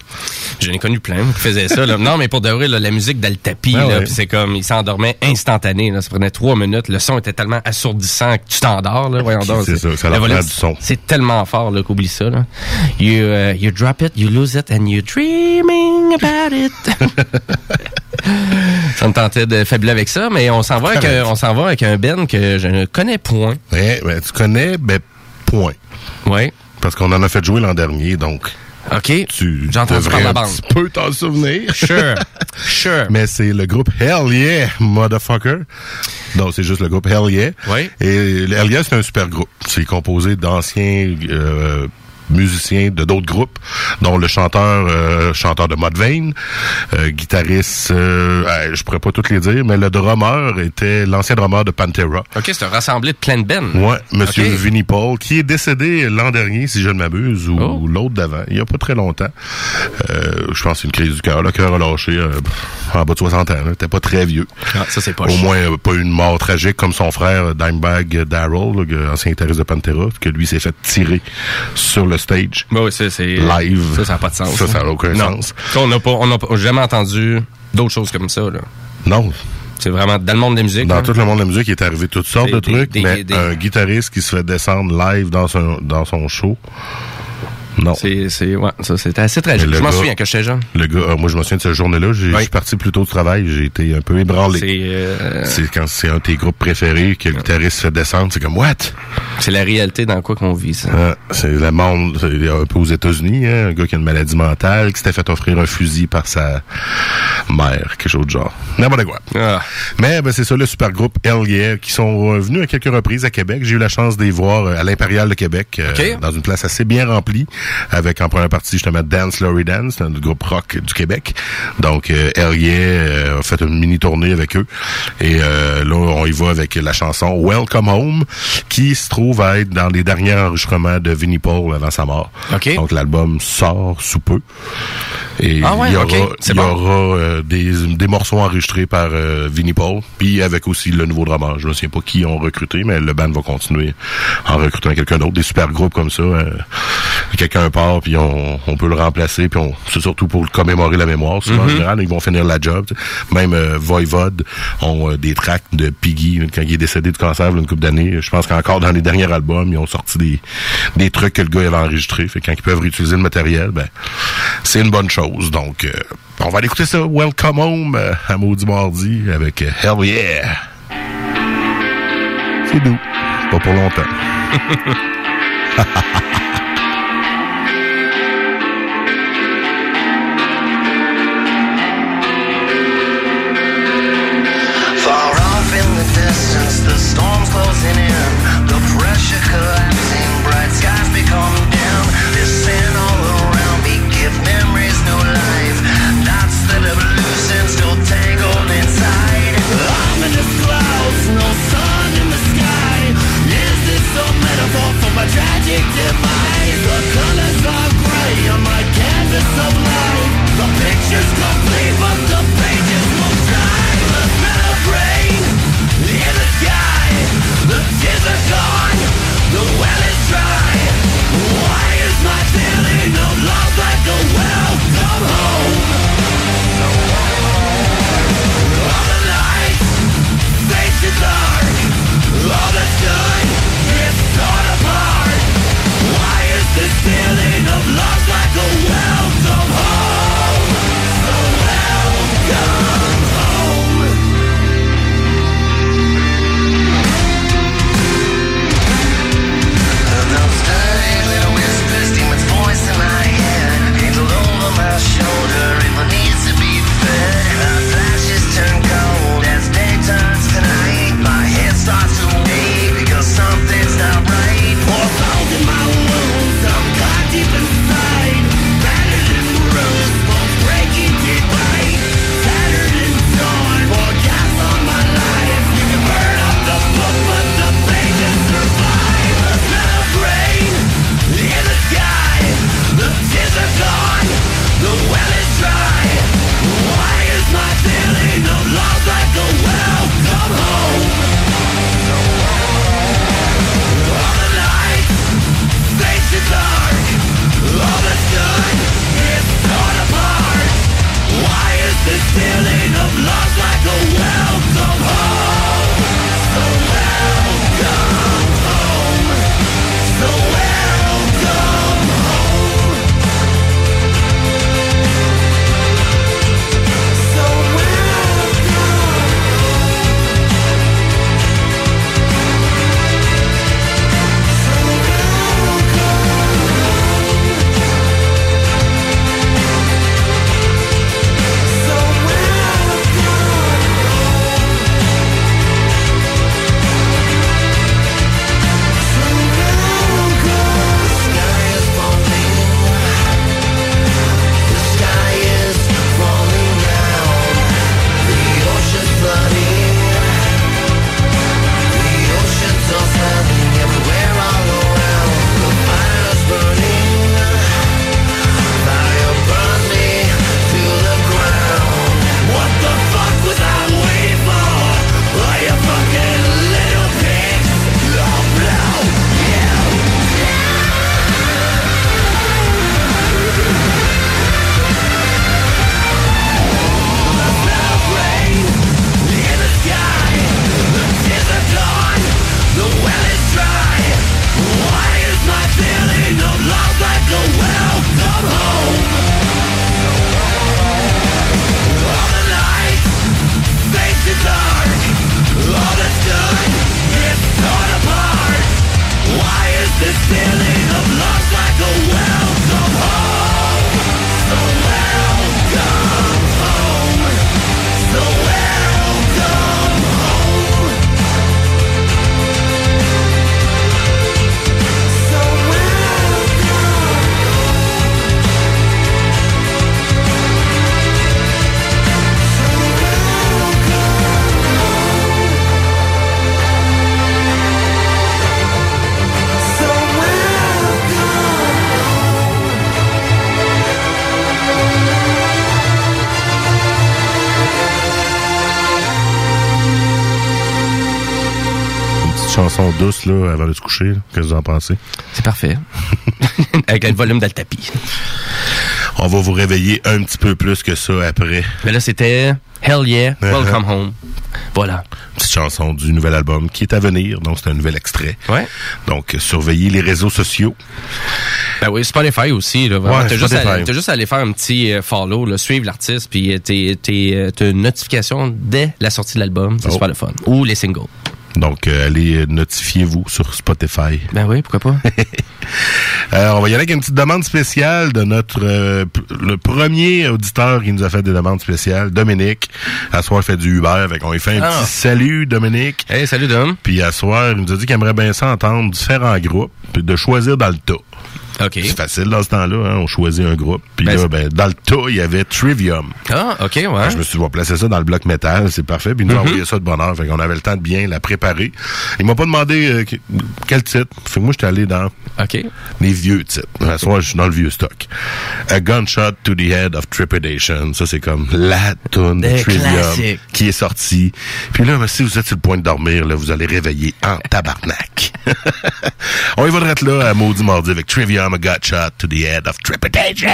J'en ai connu plein qui faisaient ça. Là. Non, mais pour de vrai, là, la musique Ah ouais. puis c'est comme, il s'endormait instantané. Là. Ça prenait trois minutes. Le son était tellement assourdissant que tu t'endors. Voyons. C'est ça, ça du son. C'est tellement fort qu'oublie ça. Là. You, uh, you drop it, you lose it, and you're dreaming about it. ça me tentait de fabuler avec ça, mais on s'en va avec, on va avec un Ben que je ne connais point. Ouais, ben, tu connais, ben, Ouais. Parce qu'on en a fait jouer l'an dernier, donc OK. tu J'ai entendu devrais la bande. petit peu t'en souvenir. Sure. Sure. Mais c'est le groupe Hell Yeah, motherfucker. Donc, c'est juste le groupe Hell Yeah. Oui. Et Hell Yeah, c'est un super groupe. C'est composé d'anciens euh, musiciens de d'autres groupes, dont le chanteur euh, chanteur de Mudvayne, euh, guitariste, euh, euh, je pourrais pas toutes les dire, mais le drummer était l'ancien drummer de Pantera. OK, c'est un rassemblé de plein de Ben. Ouais, Monsieur Ok. Vinnie Paul, qui est décédé l'an dernier, si je ne m'abuse, ou Oh. l'autre d'avant, il y a pas très longtemps. Euh, je pense que c'est une crise du cœur. Le cœur a lâché euh, en bas de 60 ans. T'es pas très vieux. Ah, ça, c'est pas Au chiant. moins, pas une mort tragique comme son frère Dimebag Darrell, ancien guitariste de Pantera, que lui s'est fait tirer sur le stage. Bah oui, c'est. Live. Ça, ça n'a pas de sens. Ça, ça n'a aucun non. sens. Ça, on n'a pas, on pas- jamais entendu d'autres choses comme ça, là. Non. C'est vraiment dans le monde de la musique. Dans là. tout le monde de la musique, il est arrivé toutes sortes Des- de trucs, des- mais des- un guitariste qui se fait descendre live dans son, dans son show, non. C'est, c'est, ouais, ça, c'était assez tragique. Je m'en souviens quand j'étais jeune. Le gars, euh, moi je me souviens de cette journée-là, je Oui. suis parti plus tôt du travail, j'ai été un peu ébranlé. C'est, euh, C'est quand c'est un de tes groupes préférés que le guitariste fait descendre, c'est comme what? c'est la réalité dans quoi qu'on vit, ça. Ah, c'est le monde, un peu aux États-Unis, hein, un gars qui a une maladie mentale, qui s'était fait offrir un fusil par sa mère, quelque chose de genre. N'importe quoi. Ah. Mais ben, c'est ça, le super groupe Yeah, qui sont revenus à quelques reprises à Québec. J'ai eu la chance de les voir euh, à l'Impérial de Québec, euh, OK. dans une place assez bien remplie, avec en première partie justement Dance Laurie Dance, un groupe rock du Québec. Donc euh, euh, a fait une mini tournée avec eux. Et euh, là, on y va avec la chanson Welcome Home, qui se trouve à être dans les derniers enregistrements de Vinnie Paul avant sa mort. OK. Donc l'album sort sous peu. Et Ah ouais, il y aura, il y aura euh, des, des morceaux enregistrés par euh, Vinnie Paul, puis avec aussi le nouveau drummer. Je ne sais pas qui ont recruté, mais le band va continuer en recrutant quelqu'un d'autre. Des super groupes comme ça, euh, quelqu'un part, puis on, on peut le remplacer, puis on, c'est surtout pour commémorer la mémoire. En Mhm. général, ils vont finir la job. Même euh, Voivode ont des tracts de Piggy quand il est décédé de cancer il y a une couple d'années. Je pense qu'encore dans les derniers albums, ils ont sorti des, des trucs que le gars avait enregistrés. Fait quand ils peuvent réutiliser le matériel, ben c'est une bonne chose. Donc, euh, on va aller écouter ça. Welcome Home euh, à Maudit Mardi avec euh, Hell Yeah. C'est doux. Pas pour longtemps. Douce là, avant de se coucher. Qu'est-ce que vous en pensez? C'est parfait. Avec le volume dans le tapis. On va vous réveiller un petit peu plus que ça après. Mais là, c'était Hell Yeah, Welcome Home. Voilà. Petite chanson du nouvel album qui est à venir, donc c'est un nouvel extrait. Ouais. Donc, surveillez les réseaux sociaux. Ben oui, Spotify aussi. Là. Ouais, t'as, juste Spotify. à, t'as juste à aller faire un petit euh, follow, là, suivre l'artiste, puis euh, euh, t'as une notification dès la sortie de l'album. C'est Oh. super le fun. Ou les singles. Donc, euh, allez, euh, notifiez-vous sur Spotify. Ben oui, pourquoi pas. Euh, on va y aller avec une petite demande spéciale de notre euh, le premier auditeur qui nous a fait des demandes spéciales, Dominique. À soir, il fait du Uber, fait qu'on lui fait un Ah. petit salut, Dominique. Hey, salut Dom. Puis à soir, il nous a dit qu'il aimerait bien ça entendre différents groupes, puis de choisir dans le tas. C'est facile dans ce temps-là, hein, on choisit un groupe. Puis Ben, là, ben, dans le tas, il y avait Trivium. Ah, OK, ouais. Je me suis dit, on va placer ça dans le bloc métal, c'est parfait. Puis nous a Mhm. envoyé ça de bonne heure. Fait qu'on avait le temps de bien la préparer. Il m'a pas demandé euh, que- quel titre. Fait que moi, j'étais allé dans les vieux titres. Soir, je suis dans le vieux stock. A Gunshot to the Head of Trepidation. Ça, c'est comme la tune de Trivium qui est sortie. Puis là, ben, si vous êtes sur le point de dormir, là, vous allez réveiller en tabarnak. on y va de être là à Maudit Mardi avec Trivium, I'm a Gunshot to the Head of Trepidation.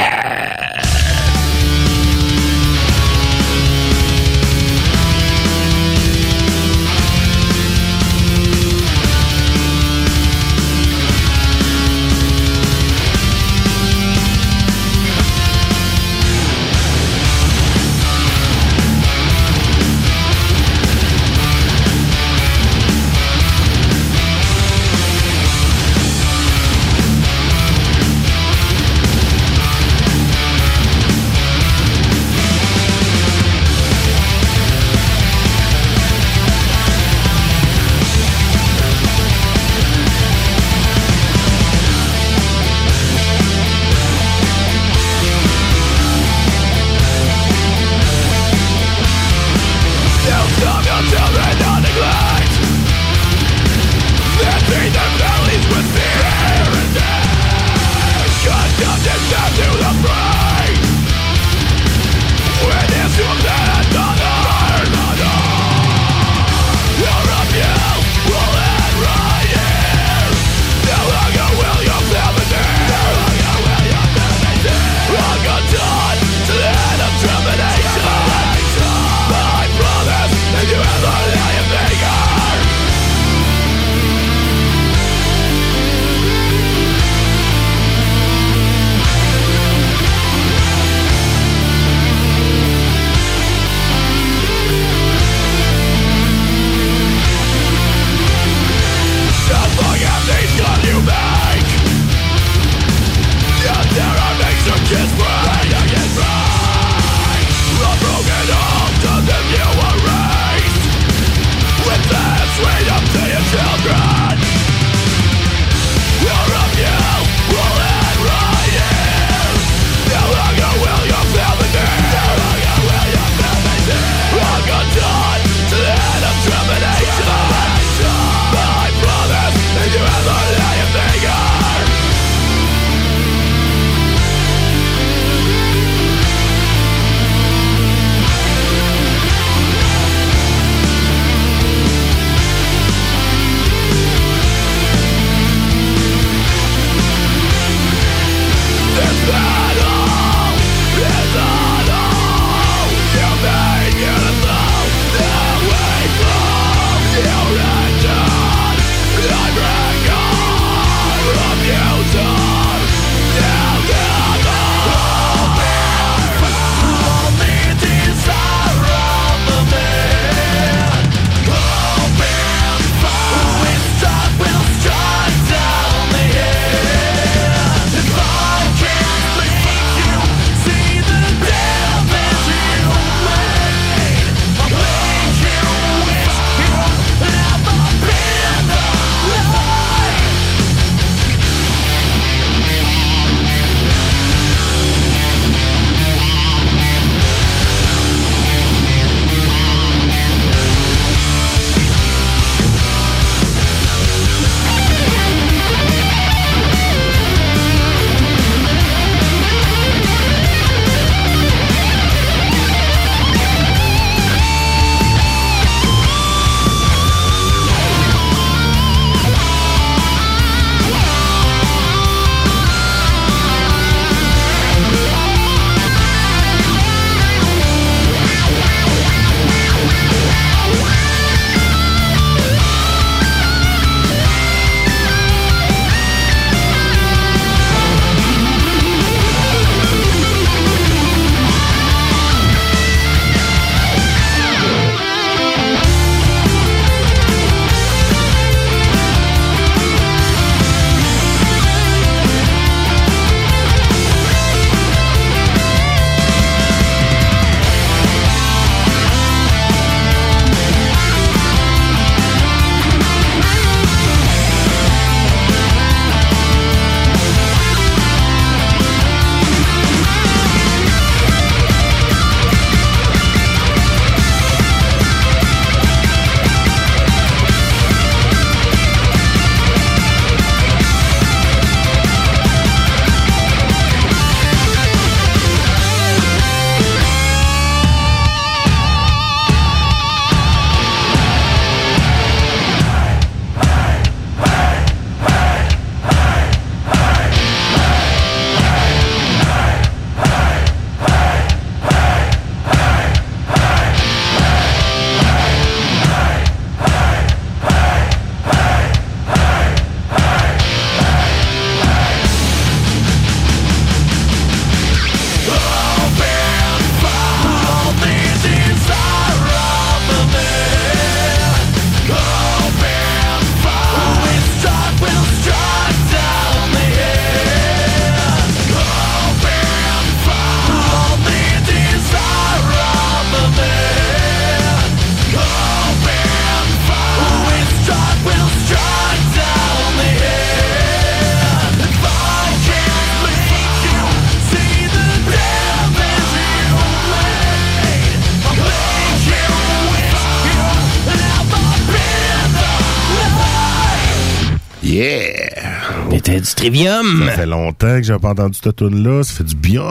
Ça fait longtemps que j'ai pas entendu cette tune-là. Ça fait du bien.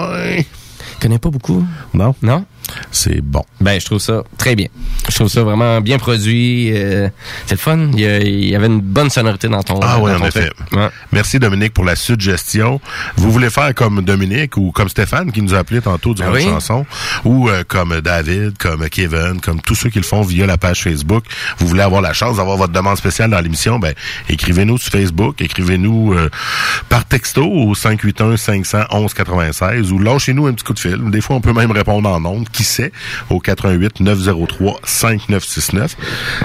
Je connais pas beaucoup. Non? Non? C'est bon. Ben, je trouve ça très bien. Je trouve ça vraiment bien produit. euh, c'est le fun. Il y, avait une bonne sonorité dans ton. Ah oui, en effet. Ouais. Merci Dominique pour la suggestion. Vous voulez faire comme Dominique ou comme Stéphane qui nous a appelé tantôt durant Ah oui? la chanson, ou euh, comme David, comme Kevin, comme tous ceux qui le font via la page Facebook. Vous voulez avoir la chance d'avoir votre demande spéciale dans l'émission, ben écrivez-nous sur Facebook, écrivez-nous euh, par texto au 581 511 96 ou lâchez-nous un petit coup de fil. Des fois, on peut même répondre en ondes, qui sait, au 88 903 5969.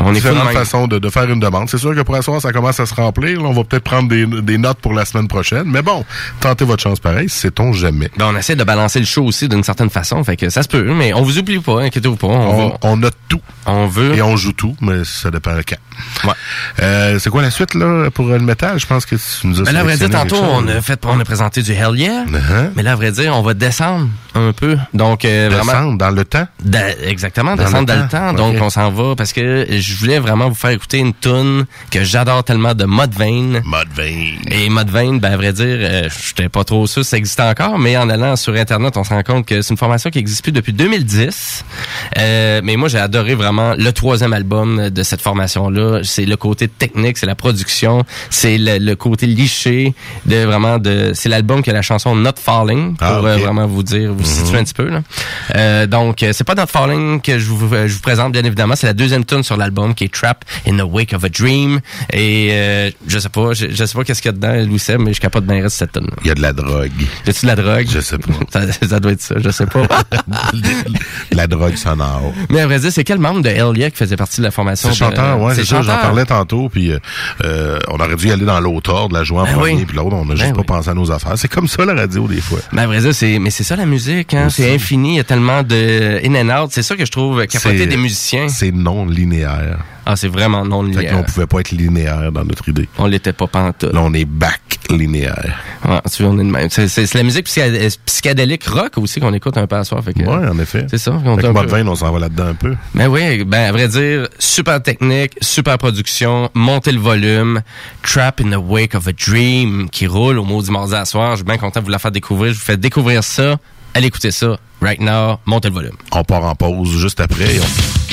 On est Différentes de façons de, de faire une demande. C'est sûr que pour asseoir, ça commence à se remplir. Là, on va peut-être prendre des, des notes pour la semaine prochaine. Mais bon, tentez votre chance pareil, sait-on jamais. Ben, on essaie de balancer le show aussi d'une certaine façon. Fait que ça se peut, mais on vous oublie pas, inquiétez-vous pas. On, On, on note tout. on veut. Et on joue tout, mais ça dépend quand. Ouais. Euh, c'est quoi la suite là pour le métal? Je pense que tu nous as Ben là, vrai dire, tantôt, a fait, on a présenté du Hell Yeah. Uh-huh. Mais là, à vrai dire, on va descendre un peu. Donc, euh, vraiment. Descendre dans le temps. Exactement, Dans descendre le dans le temps. Donc, on s'en va parce que je voulais vraiment vous faire écouter une tune que j'adore tellement de Mudvayne. Mudvayne. Et Mudvayne, ben, à vrai dire, euh, j'étais pas trop sûr ça existait encore, mais en allant sur Internet, on se rend compte que c'est une formation qui existe plus depuis 2010. Euh, mais moi, j'ai adoré vraiment le troisième album de cette formation-là. C'est le côté technique, c'est la production, c'est le, le côté liché de vraiment de, c'est l'album qui a la chanson Not Falling pour Ah, euh, vraiment vous dire, vous situer un petit peu là. Euh, donc, euh, c'est pas Not Falling que je vous, euh, je vous présente bien évidemment, c'est la deuxième tune sur l'album qui est Trap in the Wake of a Dream. Et euh, je sais pas, je, je sais pas qu'est-ce qu'il y a dedans, Louis mais je capote bien reste cette tune. Il y a de la drogue. Y a-tu de la drogue? Je sais pas. ça, ça doit être ça, je sais pas. de la drogue sonore. mais à vrai dire, c'est quel membre de Elia qui faisait partie de la formation? C'est de- chanteur, ouais, c'est ça, j'en parlais tantôt, puis euh, on aurait dû y aller dans l'autre ordre, la jouer en Ben premier, oui. puis l'autre, on a Ben juste oui. pas pensé à nos affaires. C'est comme ça la radio des fois. Mais à vrai dire, c'est, mais c'est ça la musique, hein. C'est infini, il y a tellement de in and out. C'est ça que je trouve capoté C'est- des musiciens. C'est non linéaire. Ah, c'est vraiment non Fait linéaire. qu'on pouvait pas être linéaire dans notre idée. On l'était pas pantoute. Là, on est back linéaire. Ouais, tu vois, on est de même. C'est, la musique psyché- psychédélique rock aussi qu'on écoute un peu à soir. Fait que, Ouais, en effet. C'est ça. Mode peu- 20, on s'en va là-dedans un peu. Ben oui, ben à vrai dire, super technique, super production, montez le volume, Trap in the Wake of a Dream qui roule au maudit mardi à soir. Je suis bien content de vous la faire découvrir. Je vous fais découvrir ça. Allez écouter ça. Right now, montez le volume. On part en pause juste après. on-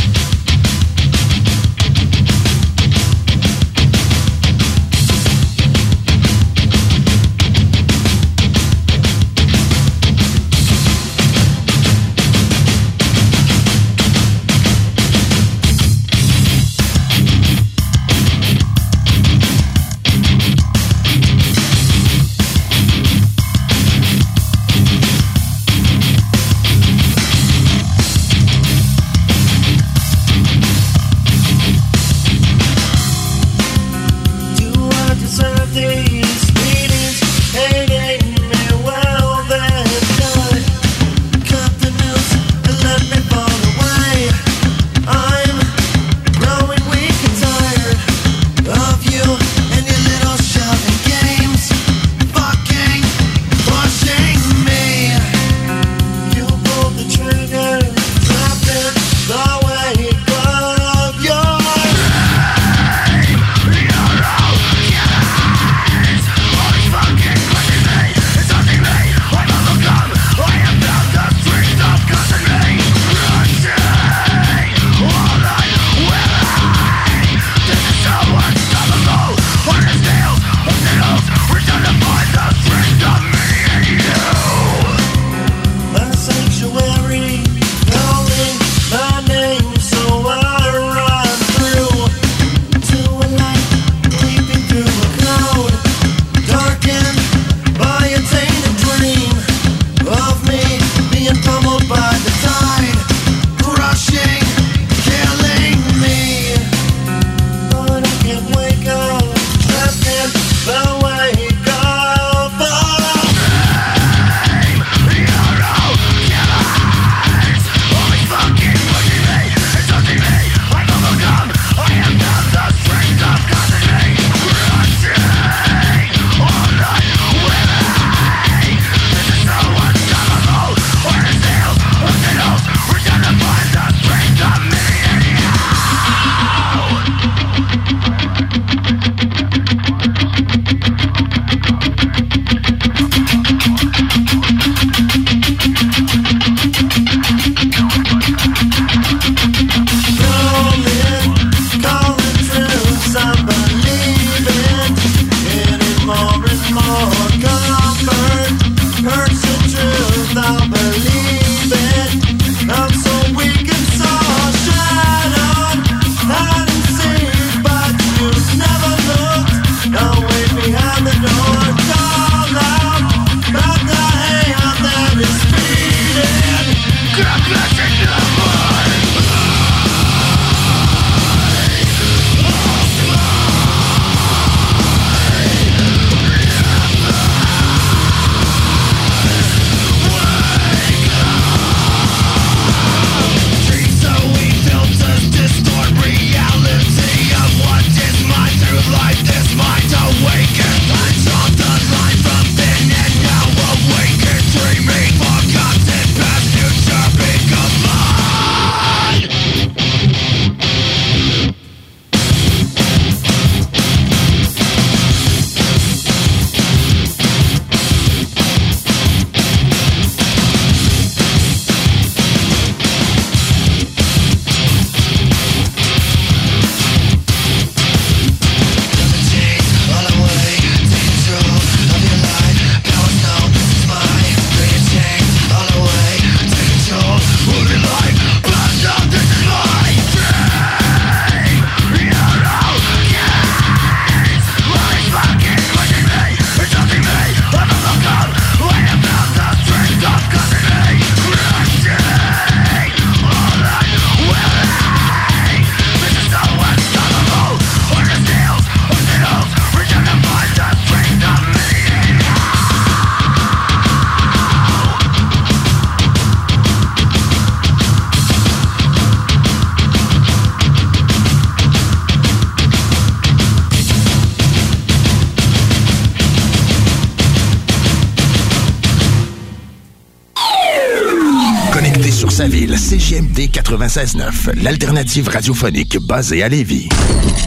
96.9, l'alternative radiophonique basée à Lévis.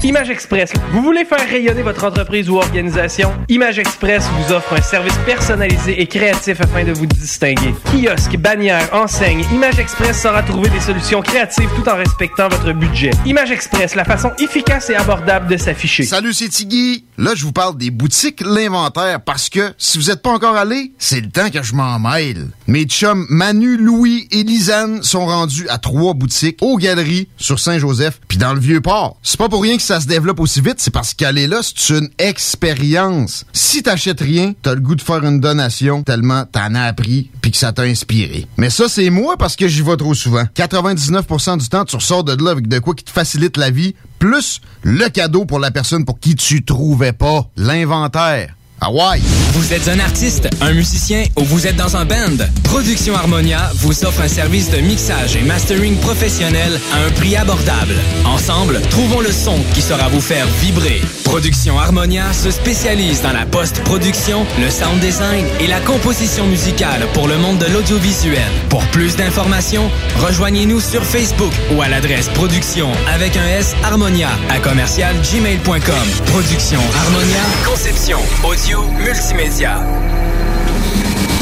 Image Express. Vous voulez faire rayonner votre entreprise ou organisation? Image Express vous offre un service personnalisé et créatif afin de vous distinguer. Kiosque, bannière, enseigne, Image Express saura trouver des solutions créatives tout en respectant votre budget. Image Express, la façon efficace et abordable de s'afficher. Salut, c'est Tiggy. Là, je vous parle des boutiques L'Inventaire parce que si vous n'êtes pas encore allé, c'est le temps que je m'en mêle. Mes chums Manu, Louis et Lisanne sont rendus à trois boutiques aux Galeries sur Saint-Joseph puis dans le Vieux-Port. C'est pas pour rien que ça se développe aussi vite, c'est parce qu'aller là, c'est une expérience. Si t'achètes rien, t'as le goût de faire une donation tellement t'en as appris puis que ça t'a inspiré. Mais ça, c'est moi parce que j'y vais trop souvent. 99% du temps, tu ressors de là avec de quoi qui te facilite la vie, plus le cadeau pour la personne pour qui tu trouvais pas l'inventaire. Ouais! Vous êtes un artiste, un musicien ou vous êtes dans un band? Production Harmonia vous offre un service de mixage et mastering professionnel à un prix abordable. Ensemble, trouvons le son qui saura vous faire vibrer. Production Harmonia se spécialise dans la post-production, le sound design et la composition musicale pour le monde de l'audiovisuel. Pour plus d'informations, rejoignez-nous sur Facebook ou à l'adresse production avec un S Harmonia à commercial gmail.com. Production Harmonia, conception, audio, multimédia.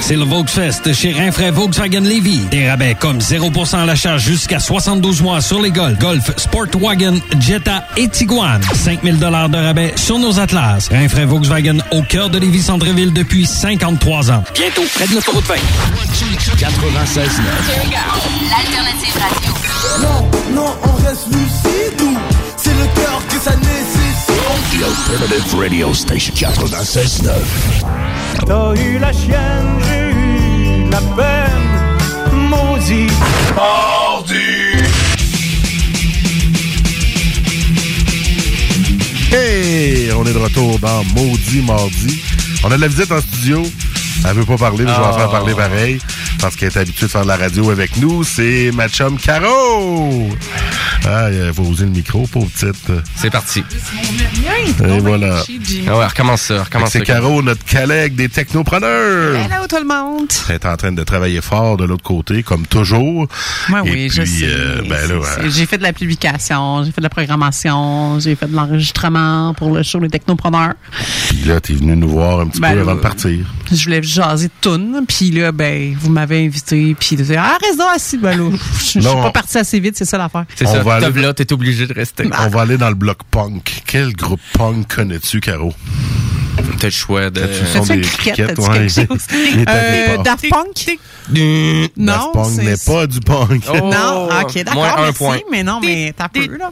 C'est le Volksfest chez Rinfraie Volkswagen Levy. Des rabais comme 0% à l'achat jusqu'à 72 mois sur les Golf, Golf, Sportwagen, Jetta et Tiguan. 5000 dollars de rabais sur nos Atlas. Rinfraie Volkswagen au cœur de Lévis Centreville depuis 53 ans. Bientôt près de l'autoroute 20. 96.9. L'alternative radio. Non, non, on reste lucide The Alternative Radio Station 96.9. T'as eu la chienne, j'ai eu la peine. Maudit. Mardi. Hey, on est de retour dans Maudit Mardi. On a de la visite en studio. Elle veut pas parler, mais je vais en faire Oh. parler pareil. Parce qu'elle est habituée de faire de la radio avec nous. C'est ma chum Caro. Ah, il faut oser le micro, pauvre petite. C'est parti. Et voilà. Ah ouais, recommence ça, recommence C'est. Caro, notre collègue des technopreneurs. Hello tout le monde. Elle est en train de travailler fort de l'autre côté, comme toujours. Ouais, Et oui, puis, je sais. euh, ben là, C'est- J'ai fait de la publication, j'ai fait de la programmation, j'ai fait de l'enregistrement pour le show Les Technopreneurs. Puis là, t'es venu nous voir un petit Ben, peu avant de partir. Je voulais jaser de tunes, puis là, ben, vous m'avez invité, puis de dire, ah, reste donc assis, ben là, je suis pas parti assez vite, c'est ça l'affaire. C'est ça, va aller- T'as là, t'es obligé de rester. On va aller dans le bloc punk. Quel groupe punk connais-tu, Caro? T'as le choix de... Fais-tu des criquettes, t'as-tu ouais. Euh. Daft Punk? Daft Non, Punk c'est- n'est pas du punk. Oh, non, ok, d'accord, moins un merci, point. mais non, mais t'as peu, là.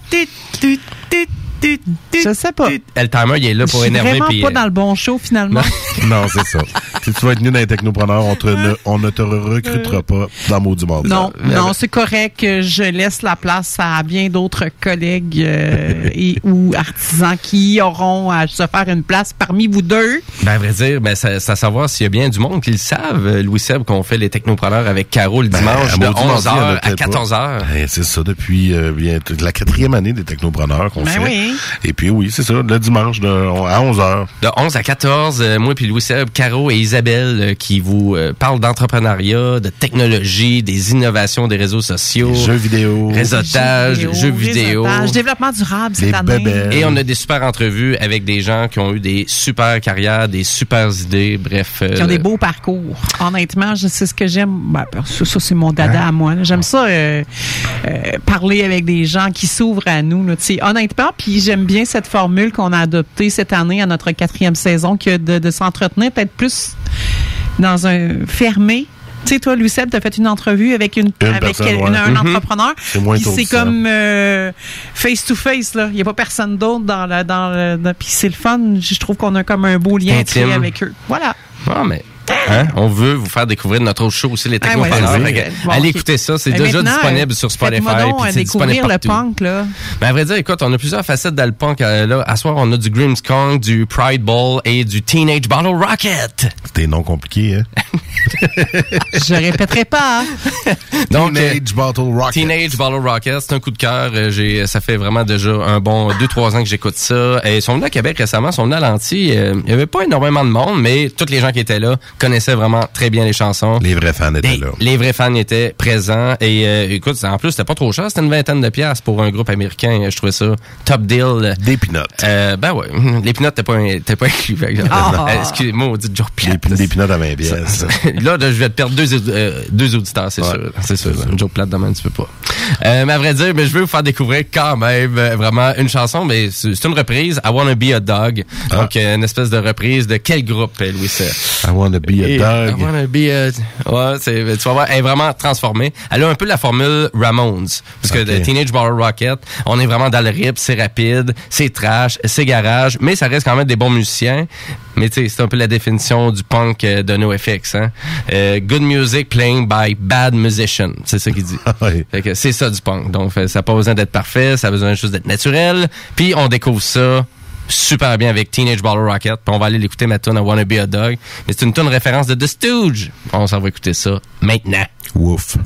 Je sais pas. Le timer, il est là Je pour suis énerver. vraiment puis, pas euh, dans le bon show, finalement. non, c'est ça. si tu vas être venu dans les technopreneurs, on, ne, on ne te recrutera pas dans Maudit Mardi. Non, non, c'est correct. que Je laisse la place à bien d'autres collègues euh, et ou artisans qui auront à se faire une place parmi vous deux. Ben, à vrai dire, ben, à savoir s'il y a bien du monde qui le savent, euh, Louis Seb, qu'on fait les technopreneurs avec Caro le dimanche de Ben, Maudit Mardi, 11h il y en a à peut-être pas. 14h. Ben, c'est ça, depuis la quatrième année des technopreneurs qu'on Ben fait. Et puis oui, c'est ça, le dimanche de, à 11h. De 11 à 14, euh, moi puis Louis Seb, Caro et Isabelle euh, qui vous euh, parlent d'entrepreneuriat, de technologie, des innovations des réseaux sociaux, Jeux vidéo. réseautage, jeux vidéo. réseautage, développement durable cette Les année. bébés. Et on a des super entrevues avec des gens qui ont eu des super carrières, des super idées, bref. Qui ont euh, des beaux parcours. Honnêtement, je sais ce que j'aime. Ben, ça, ça, c'est mon dada à moi. J'aime ça euh, euh, parler avec des gens qui s'ouvrent à nous. Là, tu sais. honnêtement, puis j'aime bien cette formule qu'on a adoptée cette année à notre quatrième saison, que de, de s'entretenir peut-être plus dans un fermé. Tu sais, toi, Lucette, tu as fait une entrevue avec une, Une avec personne, quel- ouais. une- un Mhm. entrepreneur. C'est comme euh, face to face là. Il y a pas personne d'autre dans la dans le dans- puis c'est le fun. Je trouve qu'on a comme un beau lien avec eux. Voilà. Ah, mais hein, on veut vous faire découvrir notre autre show aussi, les Ah ouais, technopreneurs. Bon, allez écouter ça, c'est déjà disponible euh, sur Spotify. faites-moi donc, puis euh, c'est disponible découvrir le partout. punk là. Ben, à vrai dire, écoute, on a plusieurs facettes dans le punk. euh, là, à soir, on a du Grimmskong, du Pride Ball et du Teenage Bottle Rocket. C'était non compliqué, hein? Je répéterai pas. hein. Donc, Teenage euh, Bottle Rocket. Teenage Bottle Rocket, c'est un coup de cœur. Euh, J'ai, ça fait vraiment déjà un bon 2-3 ans que j'écoute ça. Et ils sont venus à Québec récemment, ils sont venus à Lanty. Euh, il y avait pas énormément de monde, mais tous les gens qui étaient là connaissaient vraiment très bien les chansons. Les vrais fans étaient là. les vrais fans étaient présents. Et euh, écoute, en plus, c'était pas trop cher. C'était une vingtaine de piastres pour un groupe américain. Je trouvais ça top deal. Des pinottes. Euh, ben ouais, les pinottes t'es pas, t'es pas inclus. Ah. Euh, Excusez-moi, on dit Joe Des, Plate. des pinottes à 20 pièces. là, là, je vais te perdre deux, euh, deux auditeurs, c'est Ouais. sûr. C'est sûr. Une joke plate demain, tu peux pas. Euh, mais à vrai dire, mais je veux vous faire découvrir quand même euh, vraiment une chanson, mais c'est c'est une reprise, I Wanna Be a Dog. Ah. Donc, euh, une espèce de reprise de quel groupe, Louis? I wanna be a Et, dog. I wanna be a... Ouais, c'est, tu vas voir, elle est vraiment transformée. Elle a un peu la formule Ramones. Parce que le Teenage Bottle Rocket, on est vraiment dans le rip, c'est rapide, c'est trash, c'est garage, mais ça reste quand même des bons musiciens. Mais tu sais, c'est un peu la définition du punk euh, de NoFX. Hein? Euh, good music playing by bad musician. C'est ça qu'il dit. Ouais. Fait que c'est ça du punk. Donc, ça n'a pas besoin d'être parfait, ça a besoin juste d'être naturel. Puis on découvre ça super bien avec Teenage Bottle Rocket. On va aller l'écouter ma tune à Wanna Be a Dog. Mais c'est une tune référence de The Stooge. On s'en va écouter ça maintenant. Ouf.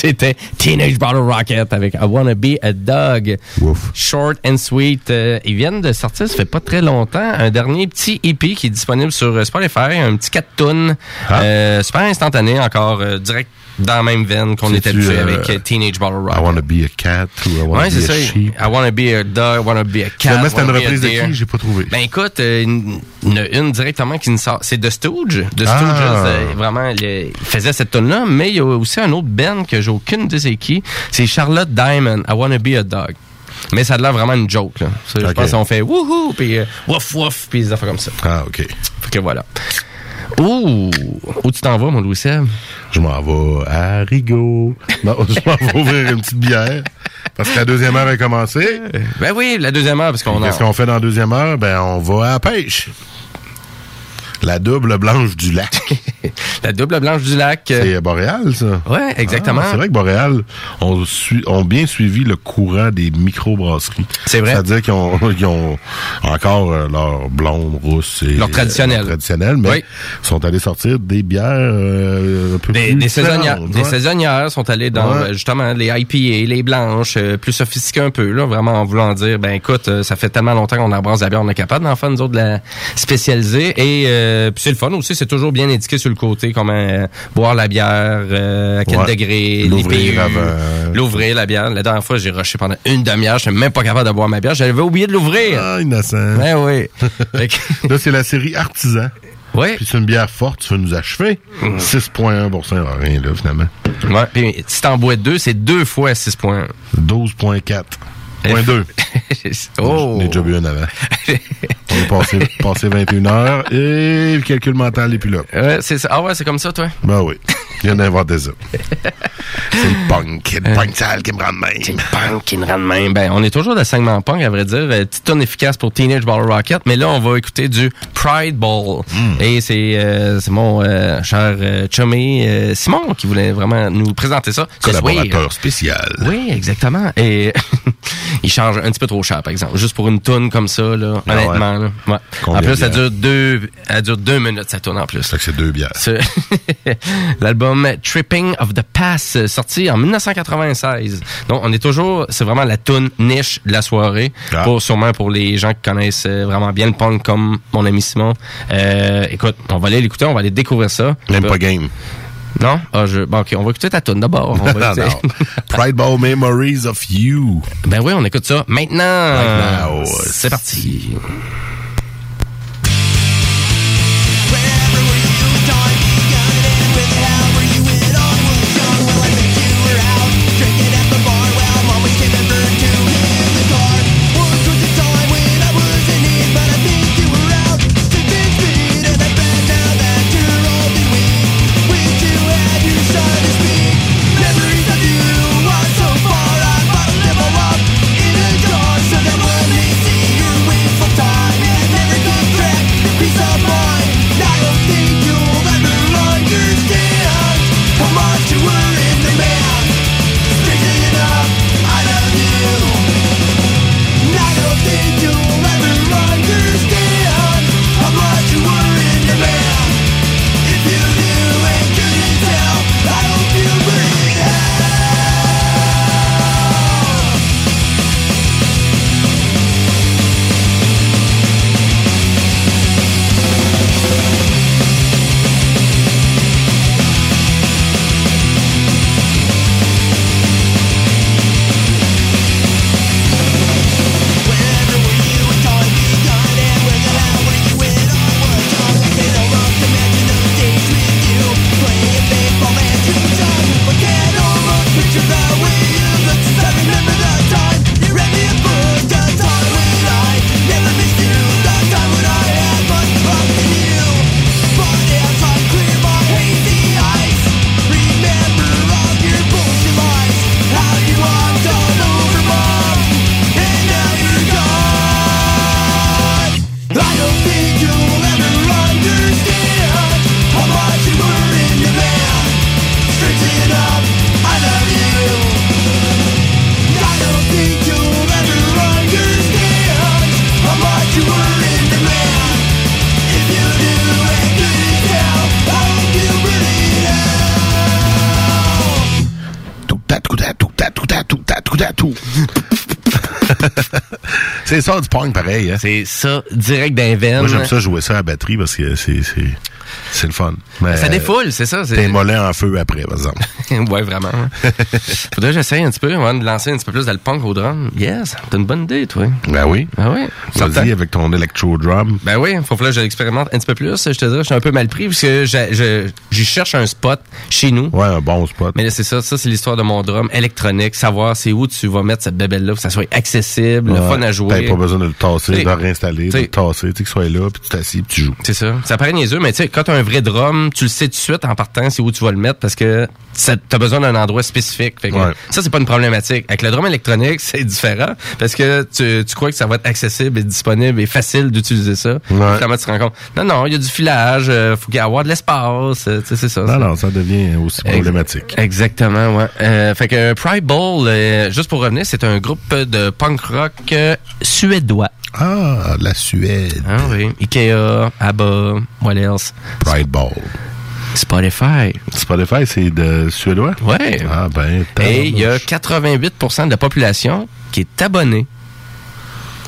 C'était Teenage Bottle Rocket avec I Wanna Be a Dog. Ouf. Short and sweet. Euh, ils viennent de sortir, ça fait pas très longtemps, un dernier petit EP qui est disponible sur Spotify, un petit 4 tonnes. Ah. Euh, super instantané, encore euh, direct dans la même veine qu'on était habitué euh, avec euh, Teenage Bottle I Rocket. wanna be a cat ou I wanna Ouais, be a ça. sheep? I wanna be a dog, I wanna be a cat. Finalement, c'était une a reprise de qui? J'ai pas trouvé. Ben écoute, euh, une, une- une directement qui nous sort. C'est The Stooge. The Ah. Stooges, euh, vraiment, le- il faisait cette tune là mais il y a aussi un autre band que j'ai aucune idée c'est qui. C'est Charlotte Diamond, I Wanna Be a Dog. Mais ça a l'air vraiment une joke, là. Ça, Je pense qu'on fait wouhou, puis euh, wouf wouf, puis des affaires comme ça. Ah, OK. Fait que voilà. Ouh! Où tu t'en vas, mon Louis-Seb? Je m'en vais à Rigaud. Non, je m'en vais ouvrir une petite bière. Parce que la deuxième heure est commencée. Ben oui, la deuxième heure, parce qu'on a... Qu'est-ce qu'on fait dans la deuxième heure? Ben, on va à la pêche. La double blanche du lac. la double blanche du lac. euh, C'est Boréal, ça? Ouais, exactement. Ah, c'est vrai que Boréal ont, bien suivi le courant des microbrasseries. C'est vrai. C'est-à-dire qu'ils ont, ils ont encore euh, leur blonde, rousse et Leur traditionnel. leur traditionnel, mais Oui. sont allés sortir des bières euh, un peu Des, plus des saisonnières. Des saisonnières sont allées dans Ouais. euh, justement les IPA, les blanches, plus sophistiquées un peu, là, vraiment en voulant dire, ben écoute, ça fait tellement longtemps qu'on embrasse la bière, on est capable d'en faire nous autres de la spécialiser. Et euh, puis c'est le fun aussi, c'est toujours bien indiqué sur le côté comment euh, boire la bière, euh, à quel Ouais. degré, L'ouvrir l'ouvrir la bière. La dernière fois, j'ai rushé pendant une demi-heure, je même pas capable de boire ma bière, j'avais oublié de l'ouvrir. Ah, innocent. Ben oui. Que- Là, c'est la série Artisan. Ouais. Puis c'est une bière forte, tu veux nous achever. 6,1% alors rien, là, finalement. Ouais, puis si t'en bois deux, c'est deux fois 6 points. 12,4. Point 2. oh! J'ai déjà bu un avant. Est passé, passé 21 heures et le calcul mental n'est plus là. Ouais, c'est ça. Ah ouais, c'est comme ça, toi? Ben oui. Il vient d'inventer ça. c'est le punk. Le punk sale qui me rend de même. C'est le punk qui me rend de même. Ben, on est toujours le segment punk, à vrai dire. Euh, Petite tonne efficace pour Teenage Bottle Rocket. Mais là, on va écouter du Pride Ball. Hmm. Et c'est euh, c'est mon euh, cher euh, chummy euh, Simon qui voulait vraiment nous présenter ça. Collaborateur spécial. Oui, exactement. Et il charge un petit peu trop cher, par exemple. Juste pour une toune comme ça, là, Ah honnêtement. ouais. là. Ouais. En plus, ça dure deux, elle dure deux minutes, ça tourne en plus. Fait que c'est deux bières. L'album Tripping of the Past, sorti en 1996. Donc, on est toujours, c'est vraiment la tune niche de la soirée. Ah. Pour, sûrement pour les gens qui connaissent euh, vraiment bien le punk comme mon ami Simon. Euh, écoute, on va aller l'écouter, on va aller découvrir ça. Même pas game. Non? Ah, je, bon, ok, on va écouter ta tune d'abord. On va écouter- non. Pride Ball Memories of You. ben oui, on écoute ça maintenant. Now. C'est parti. C'est ça du punk pareil. Hein? C'est ça, direct d'un veine. Moi, j'aime ça jouer ça à la batterie parce que c'est c'est le fun. Mais, Ça défoule, c'est ça. T'es mollet en feu après, par exemple. ouais, vraiment. Faudrait que j'essaye un petit peu, ouais, de lancer un petit peu plus dans le punk au drum. Yes, t'as une bonne idée, toi. Ben oui. Ben oui. Vas-y avec ton electro drum. Ben oui, faut que là, je l'expérimente un petit peu plus. Je te dirais, je suis un peu mal pris parce que j'y cherche un spot chez nous. Ouais, un bon spot. Mais là, c'est ça. Ça, c'est l'histoire de mon drum électronique. Savoir c'est où tu vas mettre cette bébelle-là, pour que ça soit accessible, le fun à jouer. T'as pas besoin de le tasser, de le réinstaller, de le tasser, tu sais, qu'il soit là, puis tu t'assis, puis tu joues. C'est ça. Ça paraît niaiseux, mais tu sais, quand t'as un vrai drum, tu le sais tout de suite en partant, c'est où tu vas le mettre parce que t'as besoin d'un endroit spécifique. Fait que Ouais. Ça, c'est pas une problématique. Avec le drum électronique, c'est différent parce que tu, tu crois que ça va être accessible et disponible et facile d'utiliser ça. Ouais. Finalement, tu te rends compte, non, non, il y a du filage, euh, faut qu'il y ait avoir de l'espace, euh, c'est ça. Non, non, ça devient aussi problématique. Exactement, ouais. Euh, fait que Pride Bowl, euh, juste pour revenir, c'est un groupe de punk rock suédois. Ah, la Suède. Ah oui. Ikea, ABBA, what else? Pride Ball. Spotify. Spotify, c'est de suédois? Ouais. Ah, ben, Et il y a 88% de la population qui est abonnée.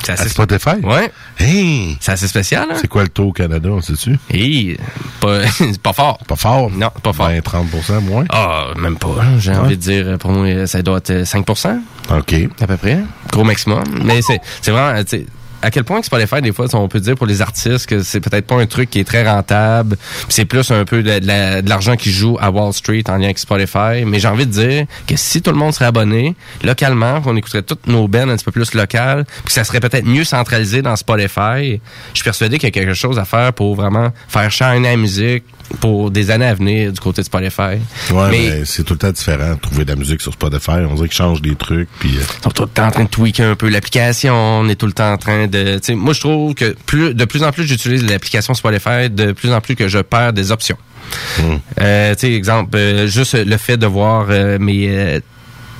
C'est À Spotify? ouais. Hey! c'est assez spécial, hein? C'est quoi le taux au Canada, on sait-tu? Et pas, pas fort. Pas fort? Non, pas fort. 20, 30% moins? Ah, même pas. J'ai Ouais. envie de dire, pour moi, ça doit être 5% OK. à peu près. Gros maximum. Mais c'est, vraiment, à quel point Spotify, des fois, on peut dire pour les artistes que c'est peut-être pas un truc qui est très rentable. C'est plus un peu de l'argent qui joue à Wall Street en lien avec Spotify. Mais j'ai envie de dire que si tout le monde serait abonné localement, qu'on écouterait toutes nos bands un petit peu plus locales, puis que ça serait peut-être mieux centralisé dans Spotify, je suis persuadé qu'il y a quelque chose à faire pour vraiment faire shiner la musique pour des années à venir du côté de Spotify. Ouais, mais mais, c'est tout le temps différent trouver de la musique sur Spotify. On dirait qu'ils changent des trucs. Puis, euh, on est tout le temps en train de tweaker un peu l'application. On est tout le temps en train de... Moi, je trouve que plus de plus en plus j'utilise l'application Spotify, de plus en plus que je perds des options. Euh, tu sais, exemple, euh, juste le fait de voir euh, mes...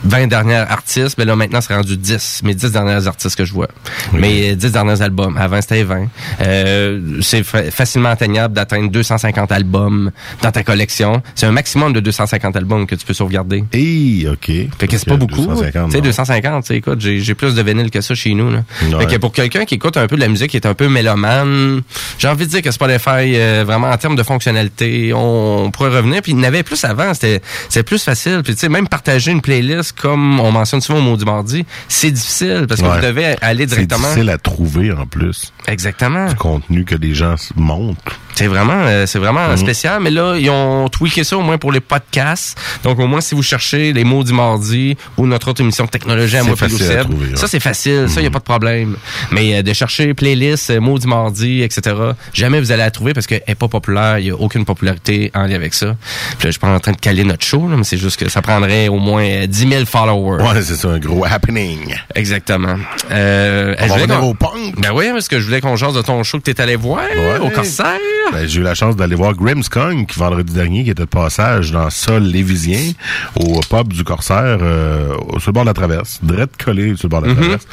euh, 20 dernières artistes, mais là maintenant c'est rendu 10, mes 10 dernières artistes que je vois. Mes 10 derniers albums, avant c'était 20. Euh, c'est fa- facilement atteignable d'atteindre 250 albums dans ta collection. C'est un maximum de 250 albums que tu peux sauvegarder. Et OK. Fait que c'est pas beaucoup. 250, Tu sais non. 250, tu écoute, j'ai plus de vinyle que ça chez nous là. Ouais. Fait que pour quelqu'un qui écoute un peu de la musique qui est un peu mélomane, j'ai envie de dire que Spotify euh, vraiment en termes de fonctionnalité, on, pourrait revenir puis il y en avait plus avant, c'était c'est plus facile puis tu sais même partager une playlist comme on mentionne souvent au Maudit Mardi, c'est difficile parce que Ouais. vous devez aller directement C'est difficile à trouver en plus. Exactement. Du contenu que les gens montent. C'est vraiment, euh, c'est vraiment Mhm. spécial. Mais là, ils ont tweaké ça au moins pour les podcasts. Donc, au moins, si vous cherchez les mots du mardi ou notre autre émission de technologie à moi Seb, ouais. ça, c'est facile. Ça, il n'y a pas de problème. Mais euh, de chercher playlist, euh, mots du mardi, etc., jamais vous allez la trouver parce qu'elle n'est pas populaire. Il n'y a aucune popularité en lien avec ça. Puis là, je suis pas en train de caler notre show, là, mais c'est juste que ça prendrait au moins euh, 10 000 followers. Ouais, c'est ça, un gros happening. Exactement. Euh, On je va revenir au punk. Ben oui, parce que je voulais qu'on jase de ton show que tu es allé voir au Corsaire. Ben, j'ai eu la chance d'aller voir Grimmskunk vendredi dernier, qui était de passage dans Sol Lévisien, au pub du Corsaire, euh, au- sur le bord de la traverse, direct collé sur le bord de la Mhm. traverse.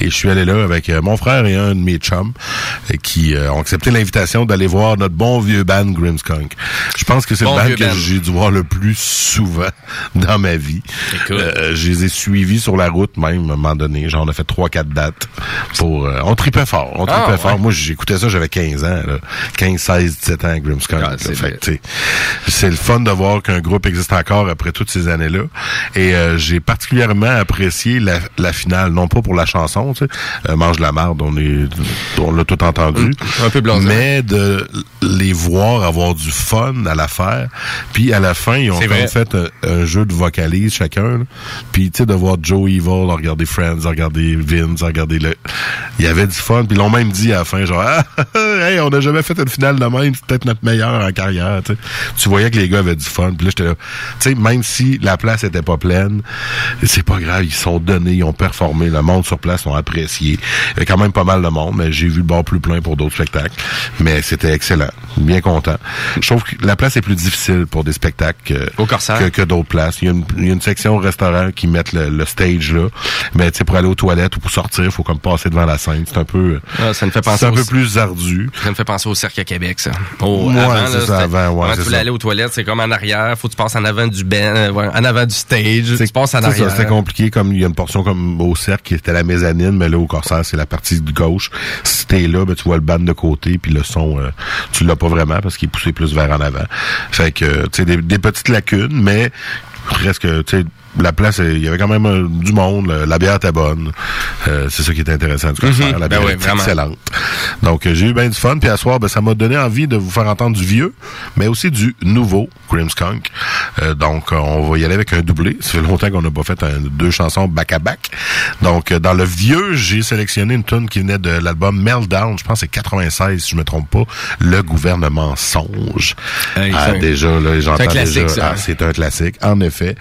Et je suis allé là avec euh, mon frère et un de mes chums euh, qui euh, ont accepté l'invitation d'aller voir notre bon vieux band Grimmskunk. Je pense que c'est Bon le band que j'ai dû voir le plus souvent dans ma vie. Euh, je les ai suivis sur la route même, à un moment donné. Genre, on a fait trois, quatre dates pour... euh, on tripait fort, on tripait Ah, fort. ouais. Moi, j'écoutais ça, j'avais 15 ans, là. 15, 16, 17 ans à. Ah, c'est le fun de voir qu'un groupe existe encore après toutes ces années-là. Et euh, j'ai particulièrement apprécié la, la finale, non pas pour la chanson, tu sais, euh, Mange de la marde, on est, on l'a tout entendu. Un peu blasé. Mais de les voir avoir du fun à la faire. Puis à la fin, ils ont fait un, un jeu de vocalise chacun. là. Puis tu sais, de voir Joe Evil, à regarder Friends, à regarder Vince, à regarder le... Il y avait du fun. Puis ils l'ont même dit à la fin, genre, ah, hey, on n'a jamais fait une finale de même, c'est peut-être notre meilleur en carrière. tu sais. Tu voyais que les gars avaient du fun. Puis là, j'étais là, tu sais, même si la place était pas pleine, c'est pas grave, ils sont donnés, ils ont performé. Le monde sur place ont apprécié. Il y avait quand même pas mal de monde, mais j'ai vu le bar plus plein pour d'autres spectacles. Mais c'était excellent. Bien content. Je trouve que la place est plus difficile pour des spectacles que, Au Corsaire. que, que d'autres places. Il y, a une, il y a une section au qui mettent le, le stage là. Mais tu sais, pour aller aux toilettes ou pour sortir, il faut comme passer devant la scène. C'est un peu, Ah, ça me fait penser un peu plus ardu. Ça me fait penser au cirque à Québec, ça. Au, Ouais, avant, là, ça, avant, ouais, tu voulais ça. aller aux toilettes, c'est comme en arrière. Faut que tu passes en avant du ben, euh, en avant du stage. Tu passes en C'est arrière. c'était compliqué comme il y a une portion comme au cercle qui était la mezzanine, mais là au Corsaire, c'est la partie de gauche. Si t'es là, ben, tu vois le band de côté, puis le son, euh, tu l'as pas vraiment parce qu'il est poussé plus vers en avant. Fait que, tu sais, des, des petites lacunes, mais presque, tu sais, la place, il y avait quand même euh, du monde, la bière était bonne. Euh, c'est ça qui est intéressant du Corsaire. Mhm. La Ben bière oui, vraiment. excellente. Donc, euh, j'ai eu bien du fun. Puis à soir, ben, ça m'a donné envie de vous faire entendre du vieux, mais aussi du nouveau Grimmskunk. Euh, donc, on va y aller avec un doublé. Ça fait longtemps qu'on n'a pas fait un- deux chansons back-à-back. Donc, dans le vieux, j'ai sélectionné une tune qui venait de l'album Meltdown. Je pense que c'est 96, si je me trompe pas. Le gouvernement songe. Hey, ah, déjà, là, j'entends c'est un classique, déjà. ça. ah, c'est un classique, en effet.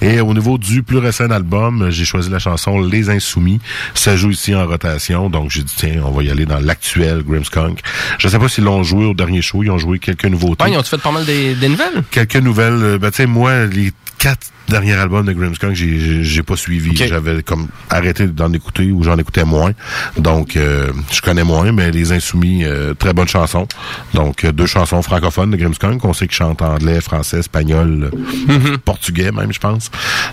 Et au niveau du plus récent album, j'ai choisi la chanson Les Insoumis. Ça joue ici en rotation, donc j'ai dit tiens, on va y aller dans l'actuel Grimmskunk. Je sais pas s'ils l'ont joué au dernier show, ils ont joué quelques nouveautés. Ouais, ils ont-tu fait pas mal des, des nouvelles? Quelques nouvelles. euh, Ben, tu sais, moi, les quatre derniers albums de Grimmskunk, j'ai, j'ai, pas suivi. J'avais comme arrêté d'en écouter ou j'en écoutais moins. Donc, euh, je connais moins, mais Les Insoumis, euh, très bonne chanson. Donc, euh, deux chansons francophones de Grimmskunk. On sait qu'ils chantent anglais, français, espagnol, euh, portugais même, je pense.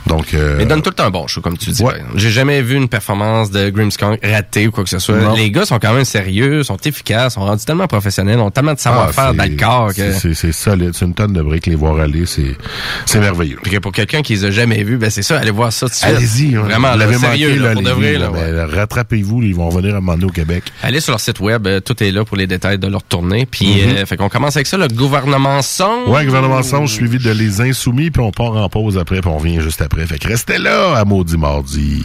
Donc, Mais donne tout le temps un bon show, comme tu dis. J'ai jamais vu une performance de Grimmskunk ratée ou quoi que ce soit. Non. Les gars sont quand même sérieux, sont efficaces, sont rendus tellement professionnels, ont tellement de savoir-faire ah, dans le corps que... c'est, c'est, c'est solide. C'est une tonne de briques, les voir aller. C'est, c'est merveilleux. Puis que pour quelqu'un qui les a jamais vus, ben c'est ça, allez voir ça tout de suite. Allez-y, vraiment, là, sérieux, manqué, là, pour de vrai. Ben, rattrapez-vous, ils vont revenir à un au Québec. Allez sur leur site web, euh, tout est là pour les détails de leur tournée. Puis, mhm. euh, fait qu'on commence avec ça, le gouvernement songe. Ouais, gouvernement songe suivi de les insoumis, puis on part en pause après, puis on revient juste après. Fait que restez là à maudit mardi.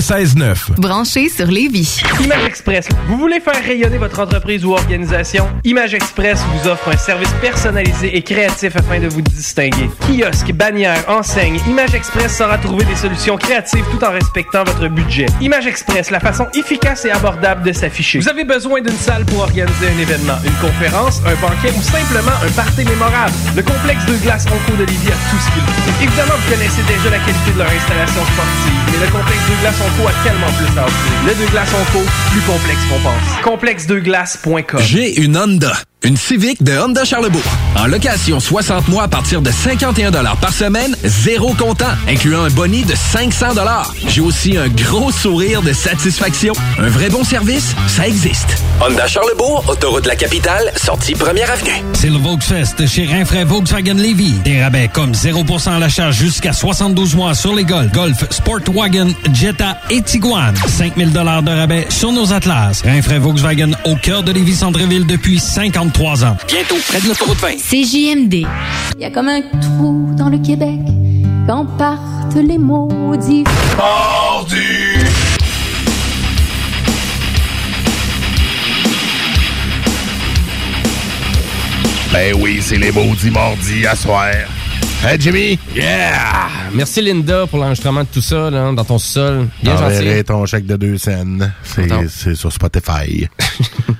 96.9. Branché sur Lévis. Image Express. Vous voulez faire rayonner votre entreprise ou organisation? Image Express vous offre un service personnalisé et créatif afin de vous distinguer. Kiosque, bannière, enseigne, Image Express saura trouver des solutions créatives tout en respectant votre budget. Image Express, la façon efficace et abordable de s'afficher. Vous avez besoin d'une salle pour organiser un événement, une conférence, un banquet ou simplement un party mémorable. Le complexe de glace Onco de Lévis a tout ce qu'il faut. Évidemment, vous connaissez déjà la qualité de leur installation sportive, mais le complexe de glace Onco a tellement plus à offrir. Le de glace Onco, plus complexe qu'on pense. Complexedeglace.com J'ai une Honda. Une Civic de Honda Charlebourg. En location 60 mois à partir de 51 par semaine, zéro comptant, incluant un boni de 500 J'ai aussi un gros sourire de satisfaction. Un vrai bon service, ça existe. Honda Charlebourg, autoroute de la capitale, sortie première avenue. C'est le Volksfest chez Rinfraie Volkswagen Levy. Des rabais comme 0% à l'achat jusqu'à 72 mois sur les Golf, Golf, Sportwagen, Jetta et Tiguan. 5000 dollars de rabais sur nos Atlas. Rinfraie Volkswagen au cœur de Lévis Centreville depuis 53 ans. Bientôt près de l'autoroute 20. CJMD. Il y a comme un trou dans le Québec quand partent les maudits. Ben oui, c'est les maudits mordis à soir. Hey Jimmy? Yeah! Merci Linda pour l'enregistrement de tout ça là, dans ton sol. Bien gentil. ton chèque de deux scènes. C'est, sur Spotify.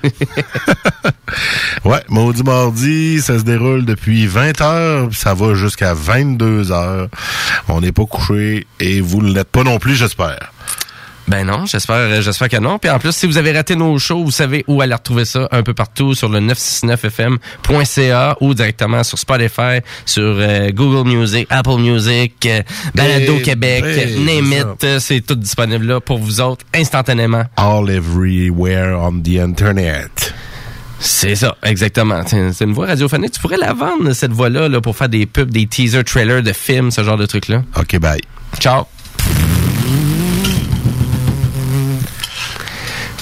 ouais, Maudit Mardi, ça se déroule depuis 20 heures, puis ça va jusqu'à 22 heures. On n'est pas couché et vous ne l'êtes pas non plus, j'espère. Ben non, j'espère j'espère que non. Puis en plus, si vous avez raté nos shows, vous savez où aller retrouver ça un peu partout sur le 969fm.ca ou directement sur Spotify, sur euh, Google Music, Apple Music, euh, Balado Eh, Québec, eh, Name c'est it, euh, c'est tout disponible là pour vous autres instantanément. All everywhere on the internet. C'est ça, exactement. C'est c'est une voix radiophonique. Tu pourrais la vendre, cette voix-là, là, pour faire des pubs, des teasers, trailers de films, ce genre de trucs-là. OK, bye. Ciao.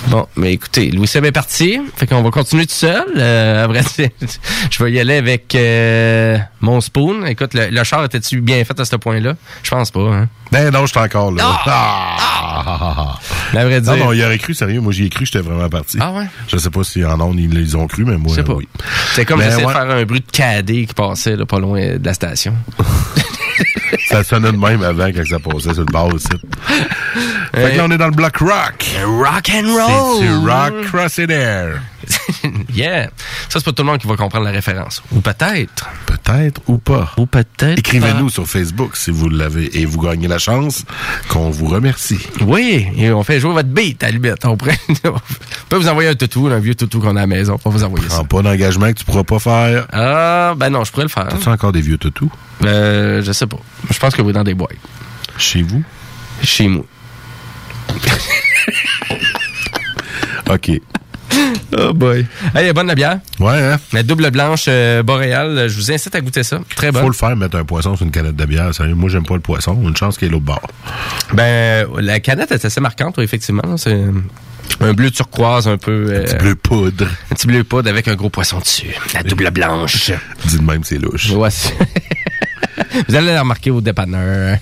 Bon, mais écoutez, Louis Seb est parti. Fait qu'on va continuer tout seul. Euh, dire, je vais y aller avec euh, mon spoon. Écoute, le, le char était-tu bien fait à ce point-là? Je pense pas, hein? Ben non, je suis encore là. Ah! Mais à vrai dire... Non, non, il aurait cru, sérieux. Moi, j'y ai cru, j'étais vraiment parti. Ah ouais? Je sais pas si en ondes, ils les ont cru, mais moi, sais pas. oui. C'est comme Mais j'essayais ouais. de faire un bruit de cadet qui passait là, pas loin de la station. Ça sonnait de même avant quand ça passait sur le bar aussi. Fait que là, on est dans le bloc rock. Rock and roll! C'est du rock crossed air. yeah! Ça, c'est pas tout le monde qui va comprendre la référence. Ou peut-être. Peut-être ou pas. Ou peut-être. Écrivez-nous sur Facebook si vous l'avez et vous gagnez la chance qu'on vous remercie. Oui, et on fait jouer votre beat à. On peut vous envoyer un toutou, un vieux toutou qu'on a à la maison. On va vous envoyer ça. Prends pas d'engagement que tu pourras pas faire. Ah, ben non, je pourrais le faire. As-tu encore des vieux toutous? Euh, je sais pas. Je pense que oui, dans des boîtes. Chez vous? Chez moi. OK. Oh boy. Hey, bonne la bière? Ouais, hein? La double blanche euh, boréale, je vous incite à goûter ça. Très bonne. Faut le faire, mettre un poisson sur une canette de bière. Sérieux, moi, j'aime pas le poisson. Une chance qu'il y ait l'autre bord. Ben, la canette est assez marquante, oui, effectivement. C'est un bleu turquoise un peu... euh, Un petit bleu poudre. Un petit bleu poudre avec un gros poisson dessus. La double blanche. Dis de même, c'est louche. Ouais, c'est- Vous allez la remarquer au dépanneur.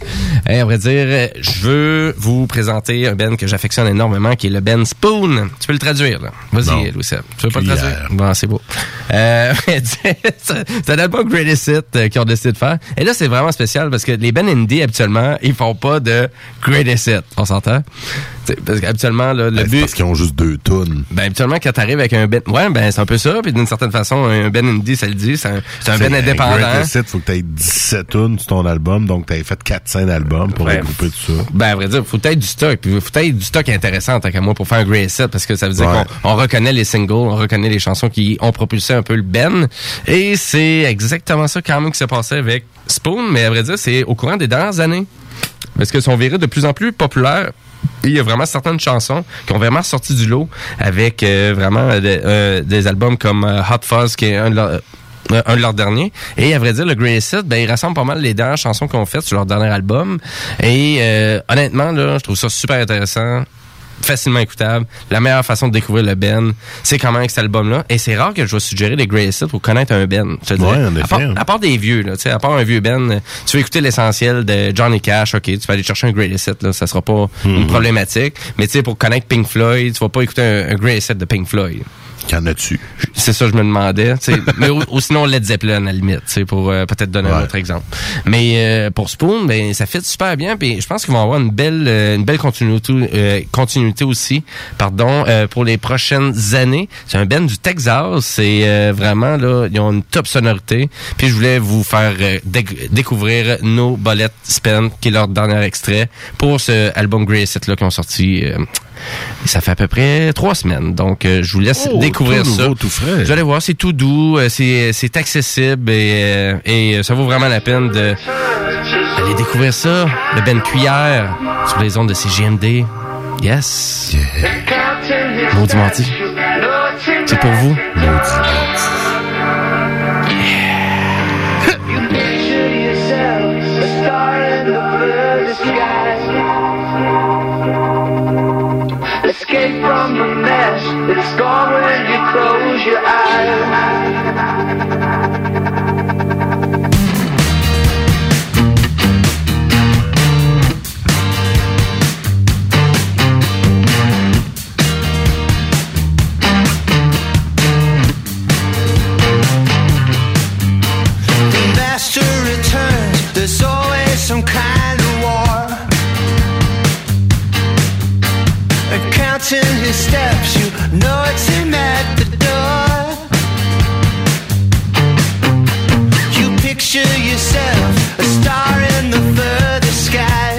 Et à vrai dire, je veux vous présenter un Ben que j'affectionne énormément, qui est le Ben Spoon. Tu peux le traduire, là. Vas-y, Louis Seb. Tu veux pas le traduire? Bon, c'est beau. Euh, c'est un album Greatest Hit euh, qu'ils ont décidé de faire. Et là, c'est vraiment spécial parce que les Ben Indie, habituellement, ils font pas de Greatest Hit. On s'entend? Parce qu'habituellement, le Ben, but... parce qu'ils ont juste deux tonnes. Ben, habituellement, quand t'arrives avec un Ben... Ouais, ben, c'est un peu ça. Puis d'une certaine façon, un Ben Indie, ça le dit. C'est un, Ben indépendant. Greatest Hits, faut que tu aies 17 tunes sur ton album, donc tu fait 400 albums pour Ouais. regrouper tout ça. Ben, à vrai dire, faut peut-être du stock. Puis faut peut-être du stock intéressant, tant qu'à moi, pour faire un great set, parce que ça veut dire Ouais. qu'on on reconnaît les singles, on reconnaît les chansons qui ont propulsé un peu le Ben. Et c'est exactement ça, quand même, qui s'est passé avec Spoon. Mais à vrai dire, c'est au courant des dernières années. Parce qu'ils sont virés de plus en plus populaires. Il y a vraiment certaines chansons qui ont vraiment sorti du lot avec euh, vraiment euh, des- euh, des albums comme euh, Hot Fuzz, qui est un de leurs euh, un de leurs derniers. Et à vrai dire, le Greatest ben, il rassemble pas mal les dernières chansons qu'ils ont faites sur leur dernier album. Et euh, honnêtement, là, je trouve ça super intéressant. facilement écoutable. La meilleure façon de découvrir le Ben, c'est quand même avec cet album-là. Et c'est rare que je vais suggérer des greatest hits pour connaître un Ben. Je te Ouais, en effet. À part, à part des vieux, là, tu sais, à part un vieux Ben, euh, tu veux écouter l'essentiel de Johnny Cash, ok, tu vas aller chercher un greatest hit, là, ça sera pas Mhm. une problématique. Mais tu sais, pour connaître Pink Floyd, tu vas pas écouter un, un greatest hit de Pink Floyd. Qu'en as-tu? C'est ça, je me demandais. mais ou, ou sinon Led Zeppelin à la limite, pour euh, peut-être donner un autre exemple. Mais euh, pour Spoon, ben ça fit super bien. Puis je pense qu'ils vont avoir une belle, euh, une belle continuité, euh, continuité aussi, pardon, euh, pour les prochaines années. C'est un band du Texas. C'est euh, vraiment là, ils ont une top sonorité. Puis je voulais vous faire déc- découvrir No Bullet Spend, qui est leur dernier extrait pour ce album Greatest Hits, là qui ont sorti. Euh, ça fait à peu près trois semaines. Donc, euh, je vous laisse Oh, découvrir tout ça. nouveau, tout frais. Vous allez voir, c'est tout doux, euh, c'est accessible et, euh, et ça vaut vraiment la peine de aller découvrir ça. Le Ben Cuillère sur les ondes de CGMD. Yes. Maudit menti. C'est pour vous. Escape from the mess. It's gone when you close your eyes. Counting his steps, you know it's him at the door. You picture yourself a star in the further sky.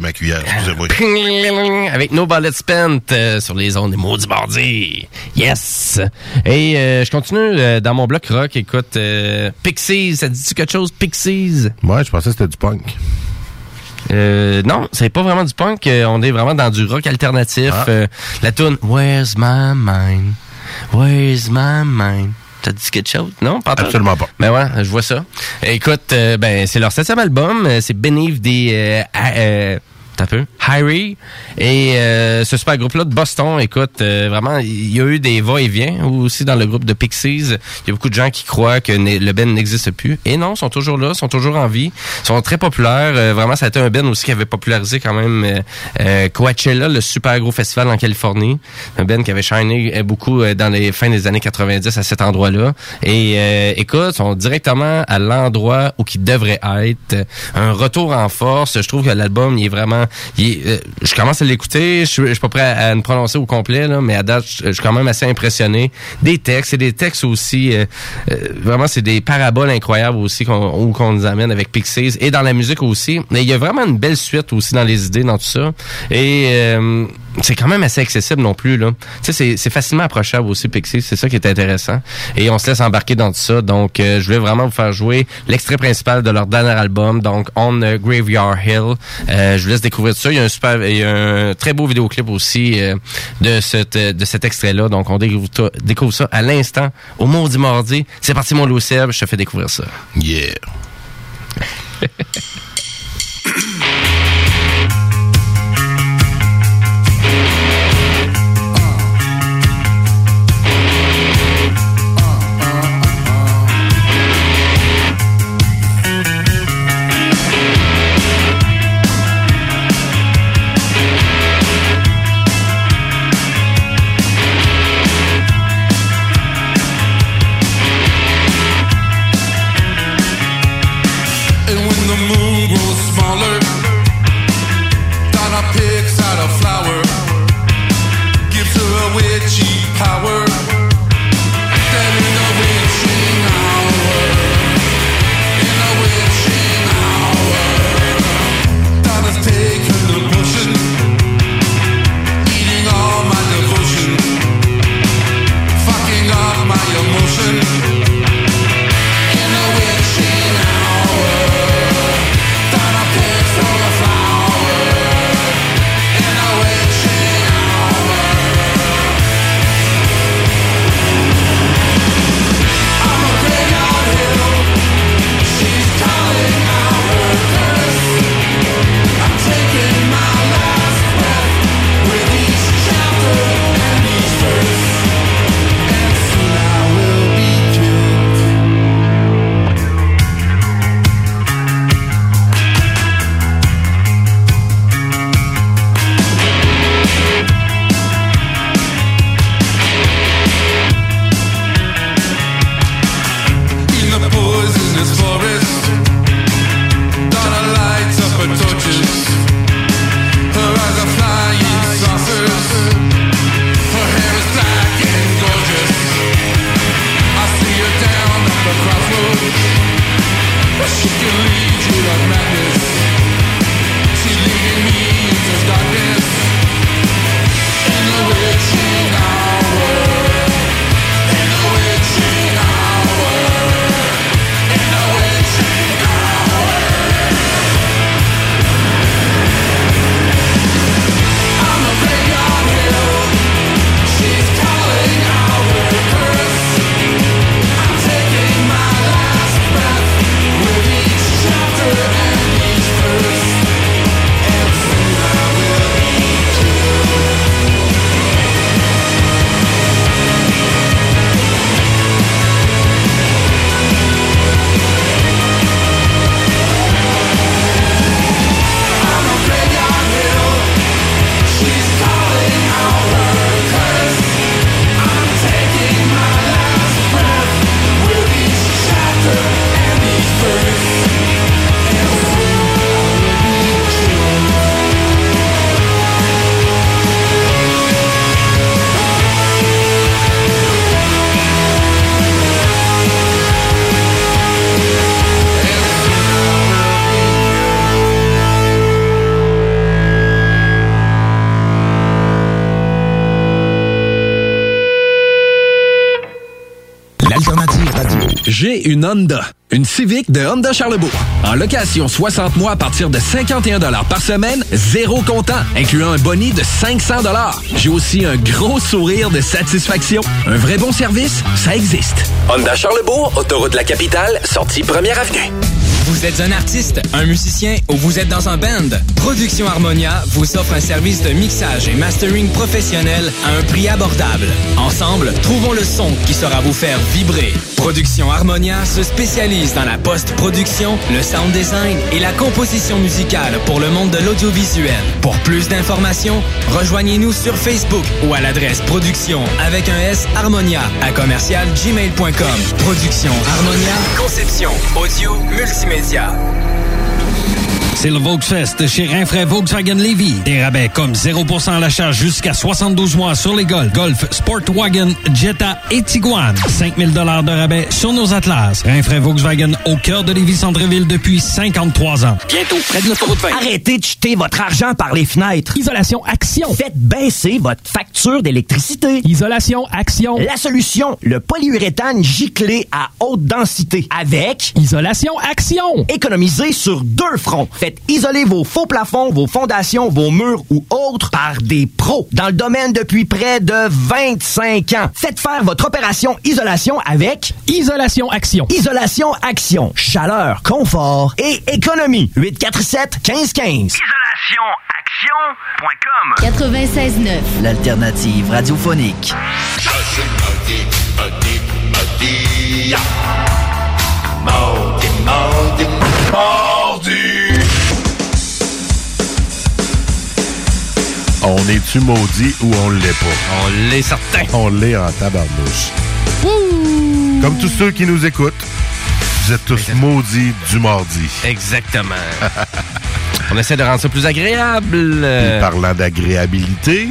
Ma cuillère, excusez-moi. avec No Ballet Spent euh, sur les ondes des maudits bardis. Yes! Et euh, je continue euh, dans mon bloc rock. Écoute, Pixies, ça dit-tu quelque chose? Pixies? Ouais, je pensais que c'était du punk. Euh, non, c'est pas vraiment du punk. on est vraiment dans du rock alternatif. Ah. La tune Where's My Mind? Where's My Mind? T'as dit quelque chose? Non? Pas? Absolument pas. Ben ouais, je vois ça. Écoute, euh, ben c'est leur septième album. euh, C'est Beneath des... Euh, t'as peu? Harry. Et euh, ce super groupe-là de Boston, écoute, euh, vraiment, il y a eu des va-et-vient aussi dans le groupe de Pixies. Il y a beaucoup de gens qui croient que le Ben n'existe plus. Et non, ils sont toujours là, sont toujours en vie, sont très populaires. Euh, vraiment, ça a été un Ben aussi qui avait popularisé quand même euh, euh, Coachella, le super gros festival en Californie. Un Ben qui avait shiné euh, beaucoup dans les fins des années 90 à cet endroit-là. Et écoute, sont directement à l'endroit où ils devraient être. Un retour en force. Je trouve que l'album, il est vraiment... euh, je commence à l'écouter. Je, je suis pas prêt à, à me prononcer au complet, là, mais à date, je, suis quand même assez impressionné. Des textes, et des textes aussi... euh, euh, vraiment, c'est des paraboles incroyables aussi qu'on qu'on nous amène avec Pixies. Et dans la musique aussi. Mais il y a vraiment une belle suite aussi dans les idées, dans tout ça. Et... c'est quand même assez accessible non plus là. Tu sais c'est facilement approchable aussi Pixies, c'est ça qui est intéressant et on se laisse embarquer dans tout ça. Donc euh, je voulais vraiment vous faire jouer l'extrait principal de leur dernier album donc On the Graveyard Hill. Euh, je vous laisse découvrir ça, il y a un super il y a un très beau vidéoclip aussi euh, de cette de cet extrait là. Donc on découvre ça à l'instant au Maudit Mardi. C'est parti mon Louis Seb, je te fais découvrir ça. Yeah. Honda. Une Civic de Honda Charlebourg. En location 60 mois à partir de 51 par semaine, zéro comptant, incluant un boni de 500 J'ai aussi un gros sourire de satisfaction. Un vrai bon service, ça existe. Honda Charlebourg, autoroute de la capitale, sortie première avenue. Vous êtes un artiste, un musicien ou vous êtes dans un band? Production Harmonia vous offre un service de mixage et mastering professionnel à un prix abordable. Ensemble, trouvons le son qui saura vous faire vibrer. Production Harmonia se spécialise dans la post-production, le sound design et la composition musicale pour le monde de l'audiovisuel. Pour plus d'informations, rejoignez-nous sur Facebook ou à l'adresse production avec un S Harmonia à commercial gmail.com. Production Harmonia, conception, audio, multimédia. C'est le Volksfest chez Rinfraie Volkswagen Levy. Des rabais comme 0% à l'achat jusqu'à 72 mois sur les Golf, Golf, Sportwagen, Jetta et Tiguan. 5000 dollars de rabais sur nos Atlas. Rinfraie Volkswagen au cœur de Lévis Centreville depuis 53 ans. Bientôt près de l'autoroute 20. Arrêtez de jeter votre argent par les fenêtres. Isolation Action. Faites baisser votre facture d'électricité. Isolation Action. La solution, le polyuréthane giclé à haute densité. Avec Isolation Action. Économisez sur deux fronts. Faites isoler vos faux plafonds, vos fondations, vos murs ou autres par des pros dans le domaine depuis près de 25 ans. Faites faire votre opération isolation avec Isolation Action. Isolation Action. Chaleur, confort et économie. 847 1515. Isolationaction.com 96.9. L'alternative radiophonique. On est-tu maudit ou on l'est pas? On l'est certain. On l'est en tabarnouche. Comme tous ceux qui nous écoutent, vous êtes tous maudits du mardi. Exactement. On essaie de rendre ça plus agréable. Et parlant d'agréabilité,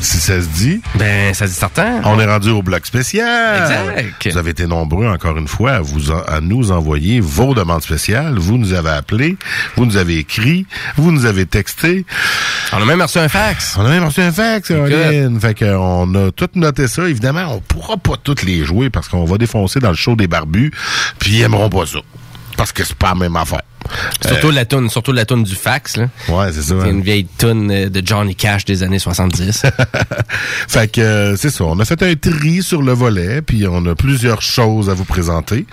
si ça se dit. Ben, ça se dit certain. On est rendu au bloc spécial. Exact. Vous avez été nombreux, encore une fois, à, vous en- à nous envoyer vos demandes spéciales. Vous nous avez appelés, vous nous avez écrit, vous nous avez texté. On a même reçu un fax. On a même reçu un fax, Caroline. Fait qu'on a tout noté ça. Évidemment, on pourra pas toutes les jouer parce qu'on va défoncer dans le show des barbus, puis ils aimeront pas ça. Parce que c'est pas la même affaire. Surtout la toune, surtout la toune du fax, là. Ouais, c'est ça. C'est hein. une vieille toune euh, de Johnny Cash des années 70. Fait que euh, c'est ça. On a fait un tri sur le volet, puis on a plusieurs choses à vous présenter,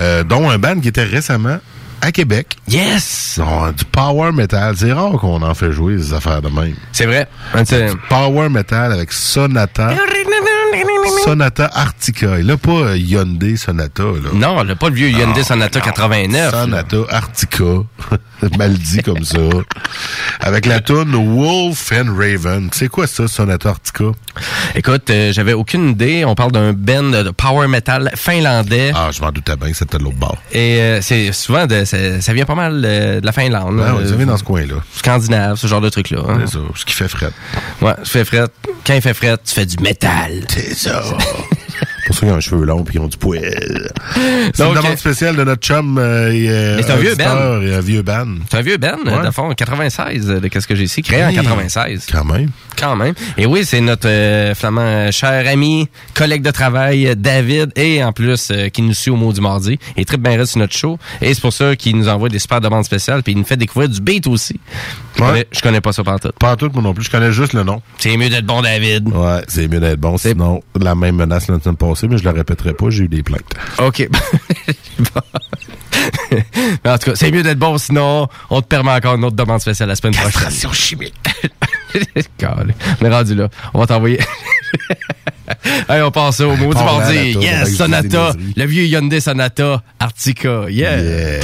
euh, dont un band qui était récemment à Québec. Yes! Non, du power metal. C'est rare qu'on en fait jouer des affaires de même. C'est vrai. Du power metal avec Sonata. Sonata Arctica. Et là, pas euh, Hyundai Sonata. Là. Non, là, pas le vieux Hyundai Sonata 89. Sonata Arctica. Mal dit comme ça. Avec la tune Wolf and Raven. C'est quoi ça, Sonata Arctica? Écoute, euh, j'avais aucune idée. On parle d'un band de power metal finlandais. Ah, je m'en doutais bien que c'était de l'autre bord. Et euh, c'est souvent de, ça, vient pas mal euh, de la Finlande. Ouais, vient dans ce coin-là. Scandinave, ce genre de truc-là. hein. C'est ça, ce qui fait fret. Ouais, tu fais fret. Quand il fait fret, tu fais du métal. C'est ça. Pour ceux qui ont les cheveux longs et qui ont du poil. C'est une demande spéciale de notre chum euh, euh, c'est un vieux band. et un vieux band. C'est un vieux band, Ouais. fond, 96, euh, de qu'est-ce que j'ai ici, créé Hey, en 96. Quand même. Quand même. Et oui, c'est notre euh, flamand euh, cher ami, collègue de travail, euh, David, et en plus, euh, qui nous suit au mot du mardi. Et très bien sur notre show. Et c'est pour ça qu'il nous envoie des super demandes spéciales, puis il nous fait découvrir du beat aussi. Je, Ouais. connais, je connais pas ça partout. Pas tout, moi non plus. Je connais juste le nom. C'est mieux d'être bon, David. Ouais, c'est mieux d'être bon. Sinon, la même menace la semaine passée, mais je la répéterai pas, j'ai eu des plaintes. OK. En tout cas, c'est mieux d'être bon, sinon on te permet encore une autre demande spéciale la semaine prochaine. chimique. On est rendu là. On va t'envoyer. Allez, on passe au mot du mardi. Yes, Sonata. Le vieux Hyundai Sonata Arctica. Yeah. Yeah.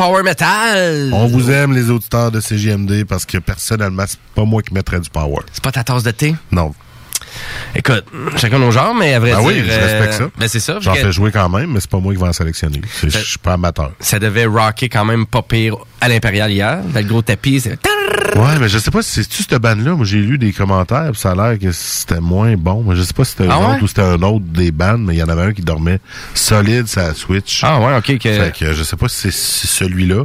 Power metal. On vous aime, les auditeurs de CJMD, parce que personnellement, c'est pas moi qui mettrais du power. C'est pas ta tasse de thé? Non. Écoute, chacun nos genres, mais à vrai Ben dire... oui, je respecte ça. Ben c'est ça. J'en fais jouer quand même, mais c'est pas moi qui vais en sélectionner. Je suis pas amateur. Ça devait rocker quand même pas pire à l'Impérial hier. Dans le gros tapis, c'est... Ouais, mais je sais pas si c'est-tu cette bande-là. Moi, j'ai lu des commentaires, puis ça a l'air que c'était moins bon. Mais je sais pas si c'était un Ah ouais? autre ou c'était un autre des bandes, mais il y en avait un qui dormait solide sa Switch. Ah ouais, ok. que- Fait que je sais pas si c'est si celui-là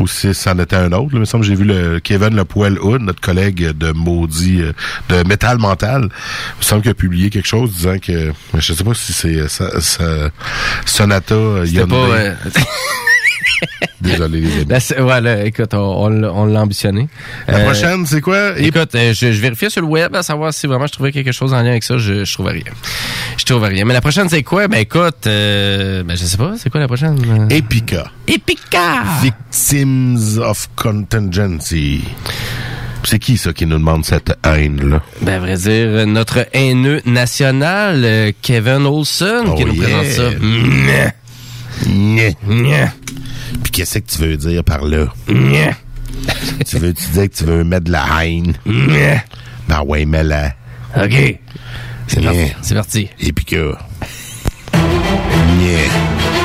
ou si c'en était un autre. là. Il me semble que j'ai vu le Kevin Le Poil Hood, notre collègue de maudit euh, de Metal Mental. Il me semble qu'il a publié quelque chose disant que mais je sais pas si c'est euh, ça, ça- Sonata euh, Hyundai. pas... euh, Désolé les amis. Là, c'est- ouais, là, écoute, on, on l'a- on l'a ambitionné. La Euh, prochaine, c'est quoi? Écoute, euh, je, je vérifiais sur le web à savoir si vraiment je trouvais quelque chose en lien avec ça. Je, je trouvais rien. Je trouvais rien. Mais la prochaine, c'est quoi? Ben écoute, euh, ben je sais pas. C'est quoi la prochaine? Epica. Epica! Victims of Contingency. C'est qui ça qui nous demande cette haine-là? Ben, à vrai dire, notre haineux national, euh, Kevin Olson, qui Oh nous yeah. présente ça. Nyeh. Puis qu'est-ce que tu veux dire par là? Tu veux tu dis que tu veux mettre de la haine? Ben ouais, mais là. OK. C'est parti. C'est parti. Epica. Nyeh.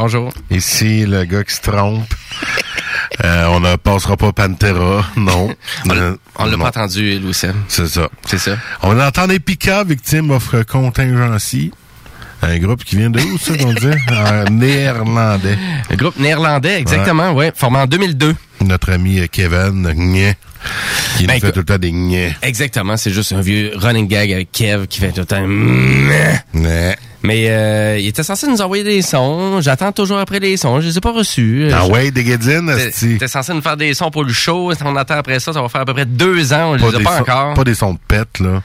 Bonjour. Ici le gars qui se trompe. Euh, on ne passera pas Pantera, non. On l'a pas entendu, Louis C'est ça. C'est ça. On entend Epica, victime offre contingency. Un groupe qui vient de où, ça, qu'on dit? Un néerlandais. Un groupe néerlandais, exactement, ouais. Formé en 2002. Notre ami euh, Kevin, qui Ben, nous fait écoute- tout le temps des Gné. Exactement, c'est juste un vieux running gag avec Kev qui fait tout le temps... Mais euh, il était censé nous envoyer des sons. J'attends toujours après les sons. Je les ai pas reçus. Ah ouais, des guédines, esti. T'es censé nous faire des sons pour le show. On attend après ça, ça va faire à peu près deux ans. On les a pas sons- encore. Pas des sons de pète, là.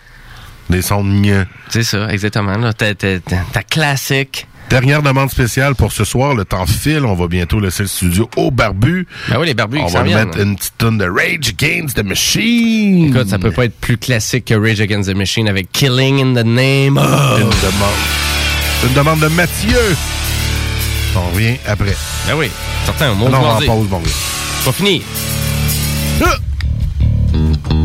Des sons de Gné. C'est ça, exactement. Là, ta, ta- ta- ta classique. Dernière demande spéciale pour ce soir. Le temps file. On va bientôt laisser le studio au barbu. Ben oui, les barbus On va lui mettre une petite tonne de Rage Against the Machine. Écoute, ça peut pas être plus classique que Rage Against the Machine avec Killing in the Name Une of. demande. Une demande de Mathieu. On revient après. Ben oui, certain, mot Ah non, on va en pause, bon gars. Pas fini. Some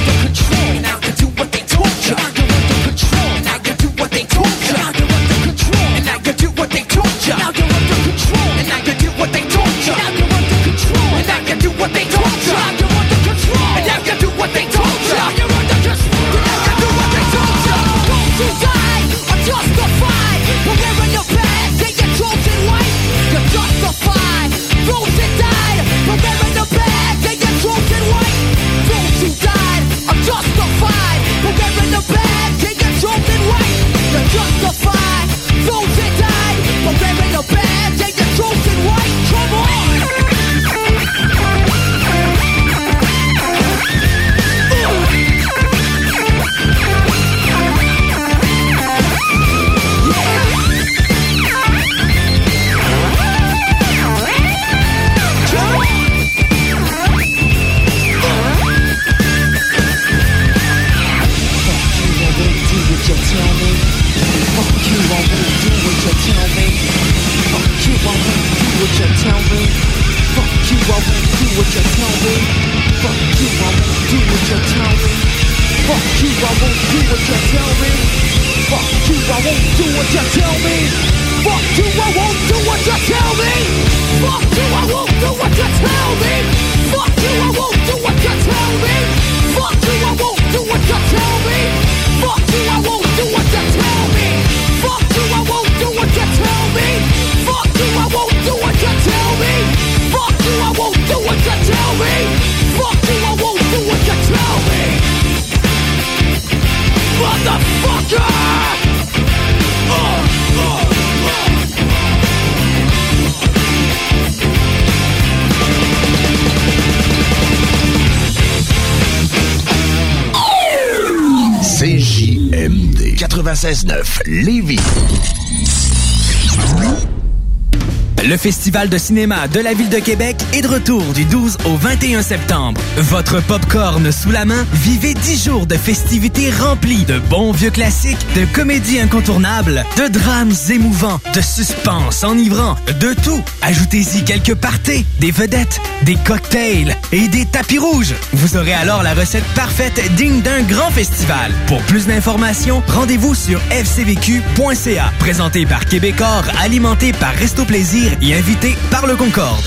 Festival de cinéma de la Ville de Québec est de retour du 12 au 21 septembre. Votre popcorn sous la main, vivez 10 jours de festivités remplies de bons vieux classiques, de comédies incontournables, de drames émouvants, de suspense enivrant, de tout. Ajoutez-y quelques parties, des vedettes, des cocktails et des tapis rouges. Vous aurez alors la recette parfaite digne d'un grand festival. Pour plus d'informations, rendez-vous sur fcvq.ca. Présenté par Québecor, alimenté par Resto Plaisir invité par le Concorde.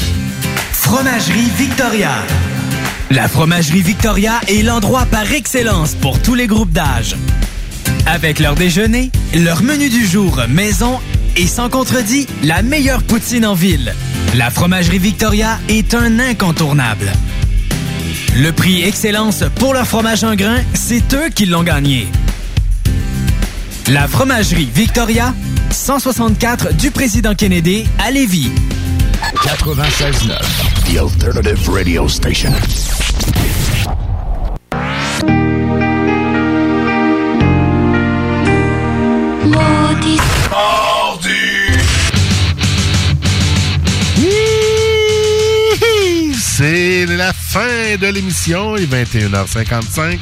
Fromagerie Victoria. La Fromagerie Victoria est l'endroit par excellence pour tous les groupes d'âge. Avec leur déjeuner, leur menu du jour maison et sans contredit, la meilleure poutine en ville. La Fromagerie Victoria est un incontournable. Le prix Excellence pour leur fromage en grain, c'est eux qui l'ont gagné. La Fromagerie Victoria, 164 du Président Kennedy à Lévis. 96.9 The Alternative Radio Station. Maudit. C'est la fin de l'émission, il est 21h55.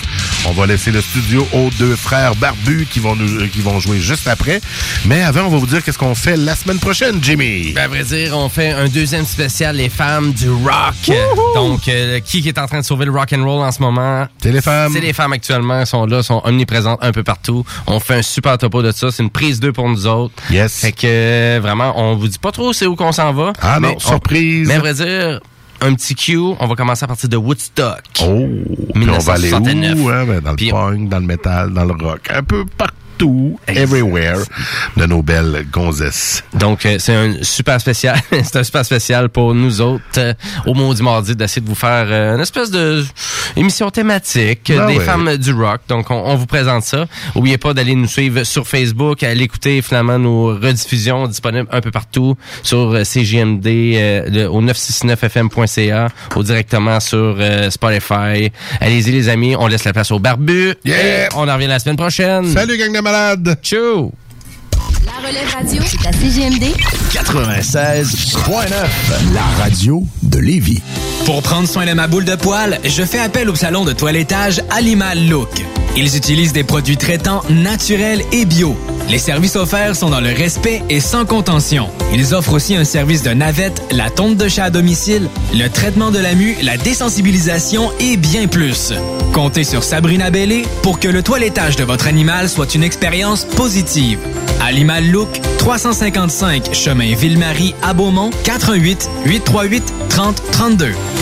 On va laisser le studio aux deux frères barbus qui vont nous, qui vont jouer juste après. Mais avant, on va vous dire qu'est-ce qu'on fait la semaine prochaine, Jimmy. Ben, à vrai dire, on fait un deuxième spécial, les femmes du rock. Donc, euh, qui est en train de sauver le rock and roll en ce moment? C'est les femmes. C'est les femmes actuellement, elles sont là, sont omniprésentes un peu partout. On fait un super topo de ça. C'est une prise 2 pour nous autres. Yes. Fait que, euh, vraiment, on vous dit pas trop c'est où qu'on s'en va. Ah non, mais on- surprise. mais à vrai dire, un petit cue, on va commencer à partir de Woodstock. Oh! Puis on va aller 1969. où? Hein? Ben, dans le punk, dans le métal, dans le rock. Un peu partout, everywhere, de nos belles gonzesses. Donc, euh, c'est un super spécial. c'est un super spécial pour nous autres, euh, au Maudit Mardi, d'essayer de vous faire euh, une espèce de émission thématique euh, Ah des ouais. femmes du rock. Donc, on, on vous présente ça. Oubliez pas d'aller nous suivre sur Facebook, à aller écouter finalement nos rediffusions disponibles un peu partout sur euh, CGMD, euh, le- au 969fm.ca, ou directement sur euh, Spotify. Allez-y les amis, on laisse la place au barbu. Yeah! Et on en revient la semaine prochaine. Salut gang de malade. Tchou! La relève radio, c'est à CGMD 96.9 La radio de Lévis. Pour prendre soin de ma boule de poil, je fais appel au salon de toilettage Animal Look. Ils utilisent des produits traitants naturels et bio. Les services offerts sont dans le respect et sans contention. Ils offrent aussi un service de navette, la tonte de chat à domicile, le traitement de la mue, la désensibilisation et bien plus. Comptez sur Sabrina Bellé pour que le toilettage de votre animal soit une expérience positive. Animal Look, 355 chemin Ville-Marie à Beaumont, 418 838 30 32. Tu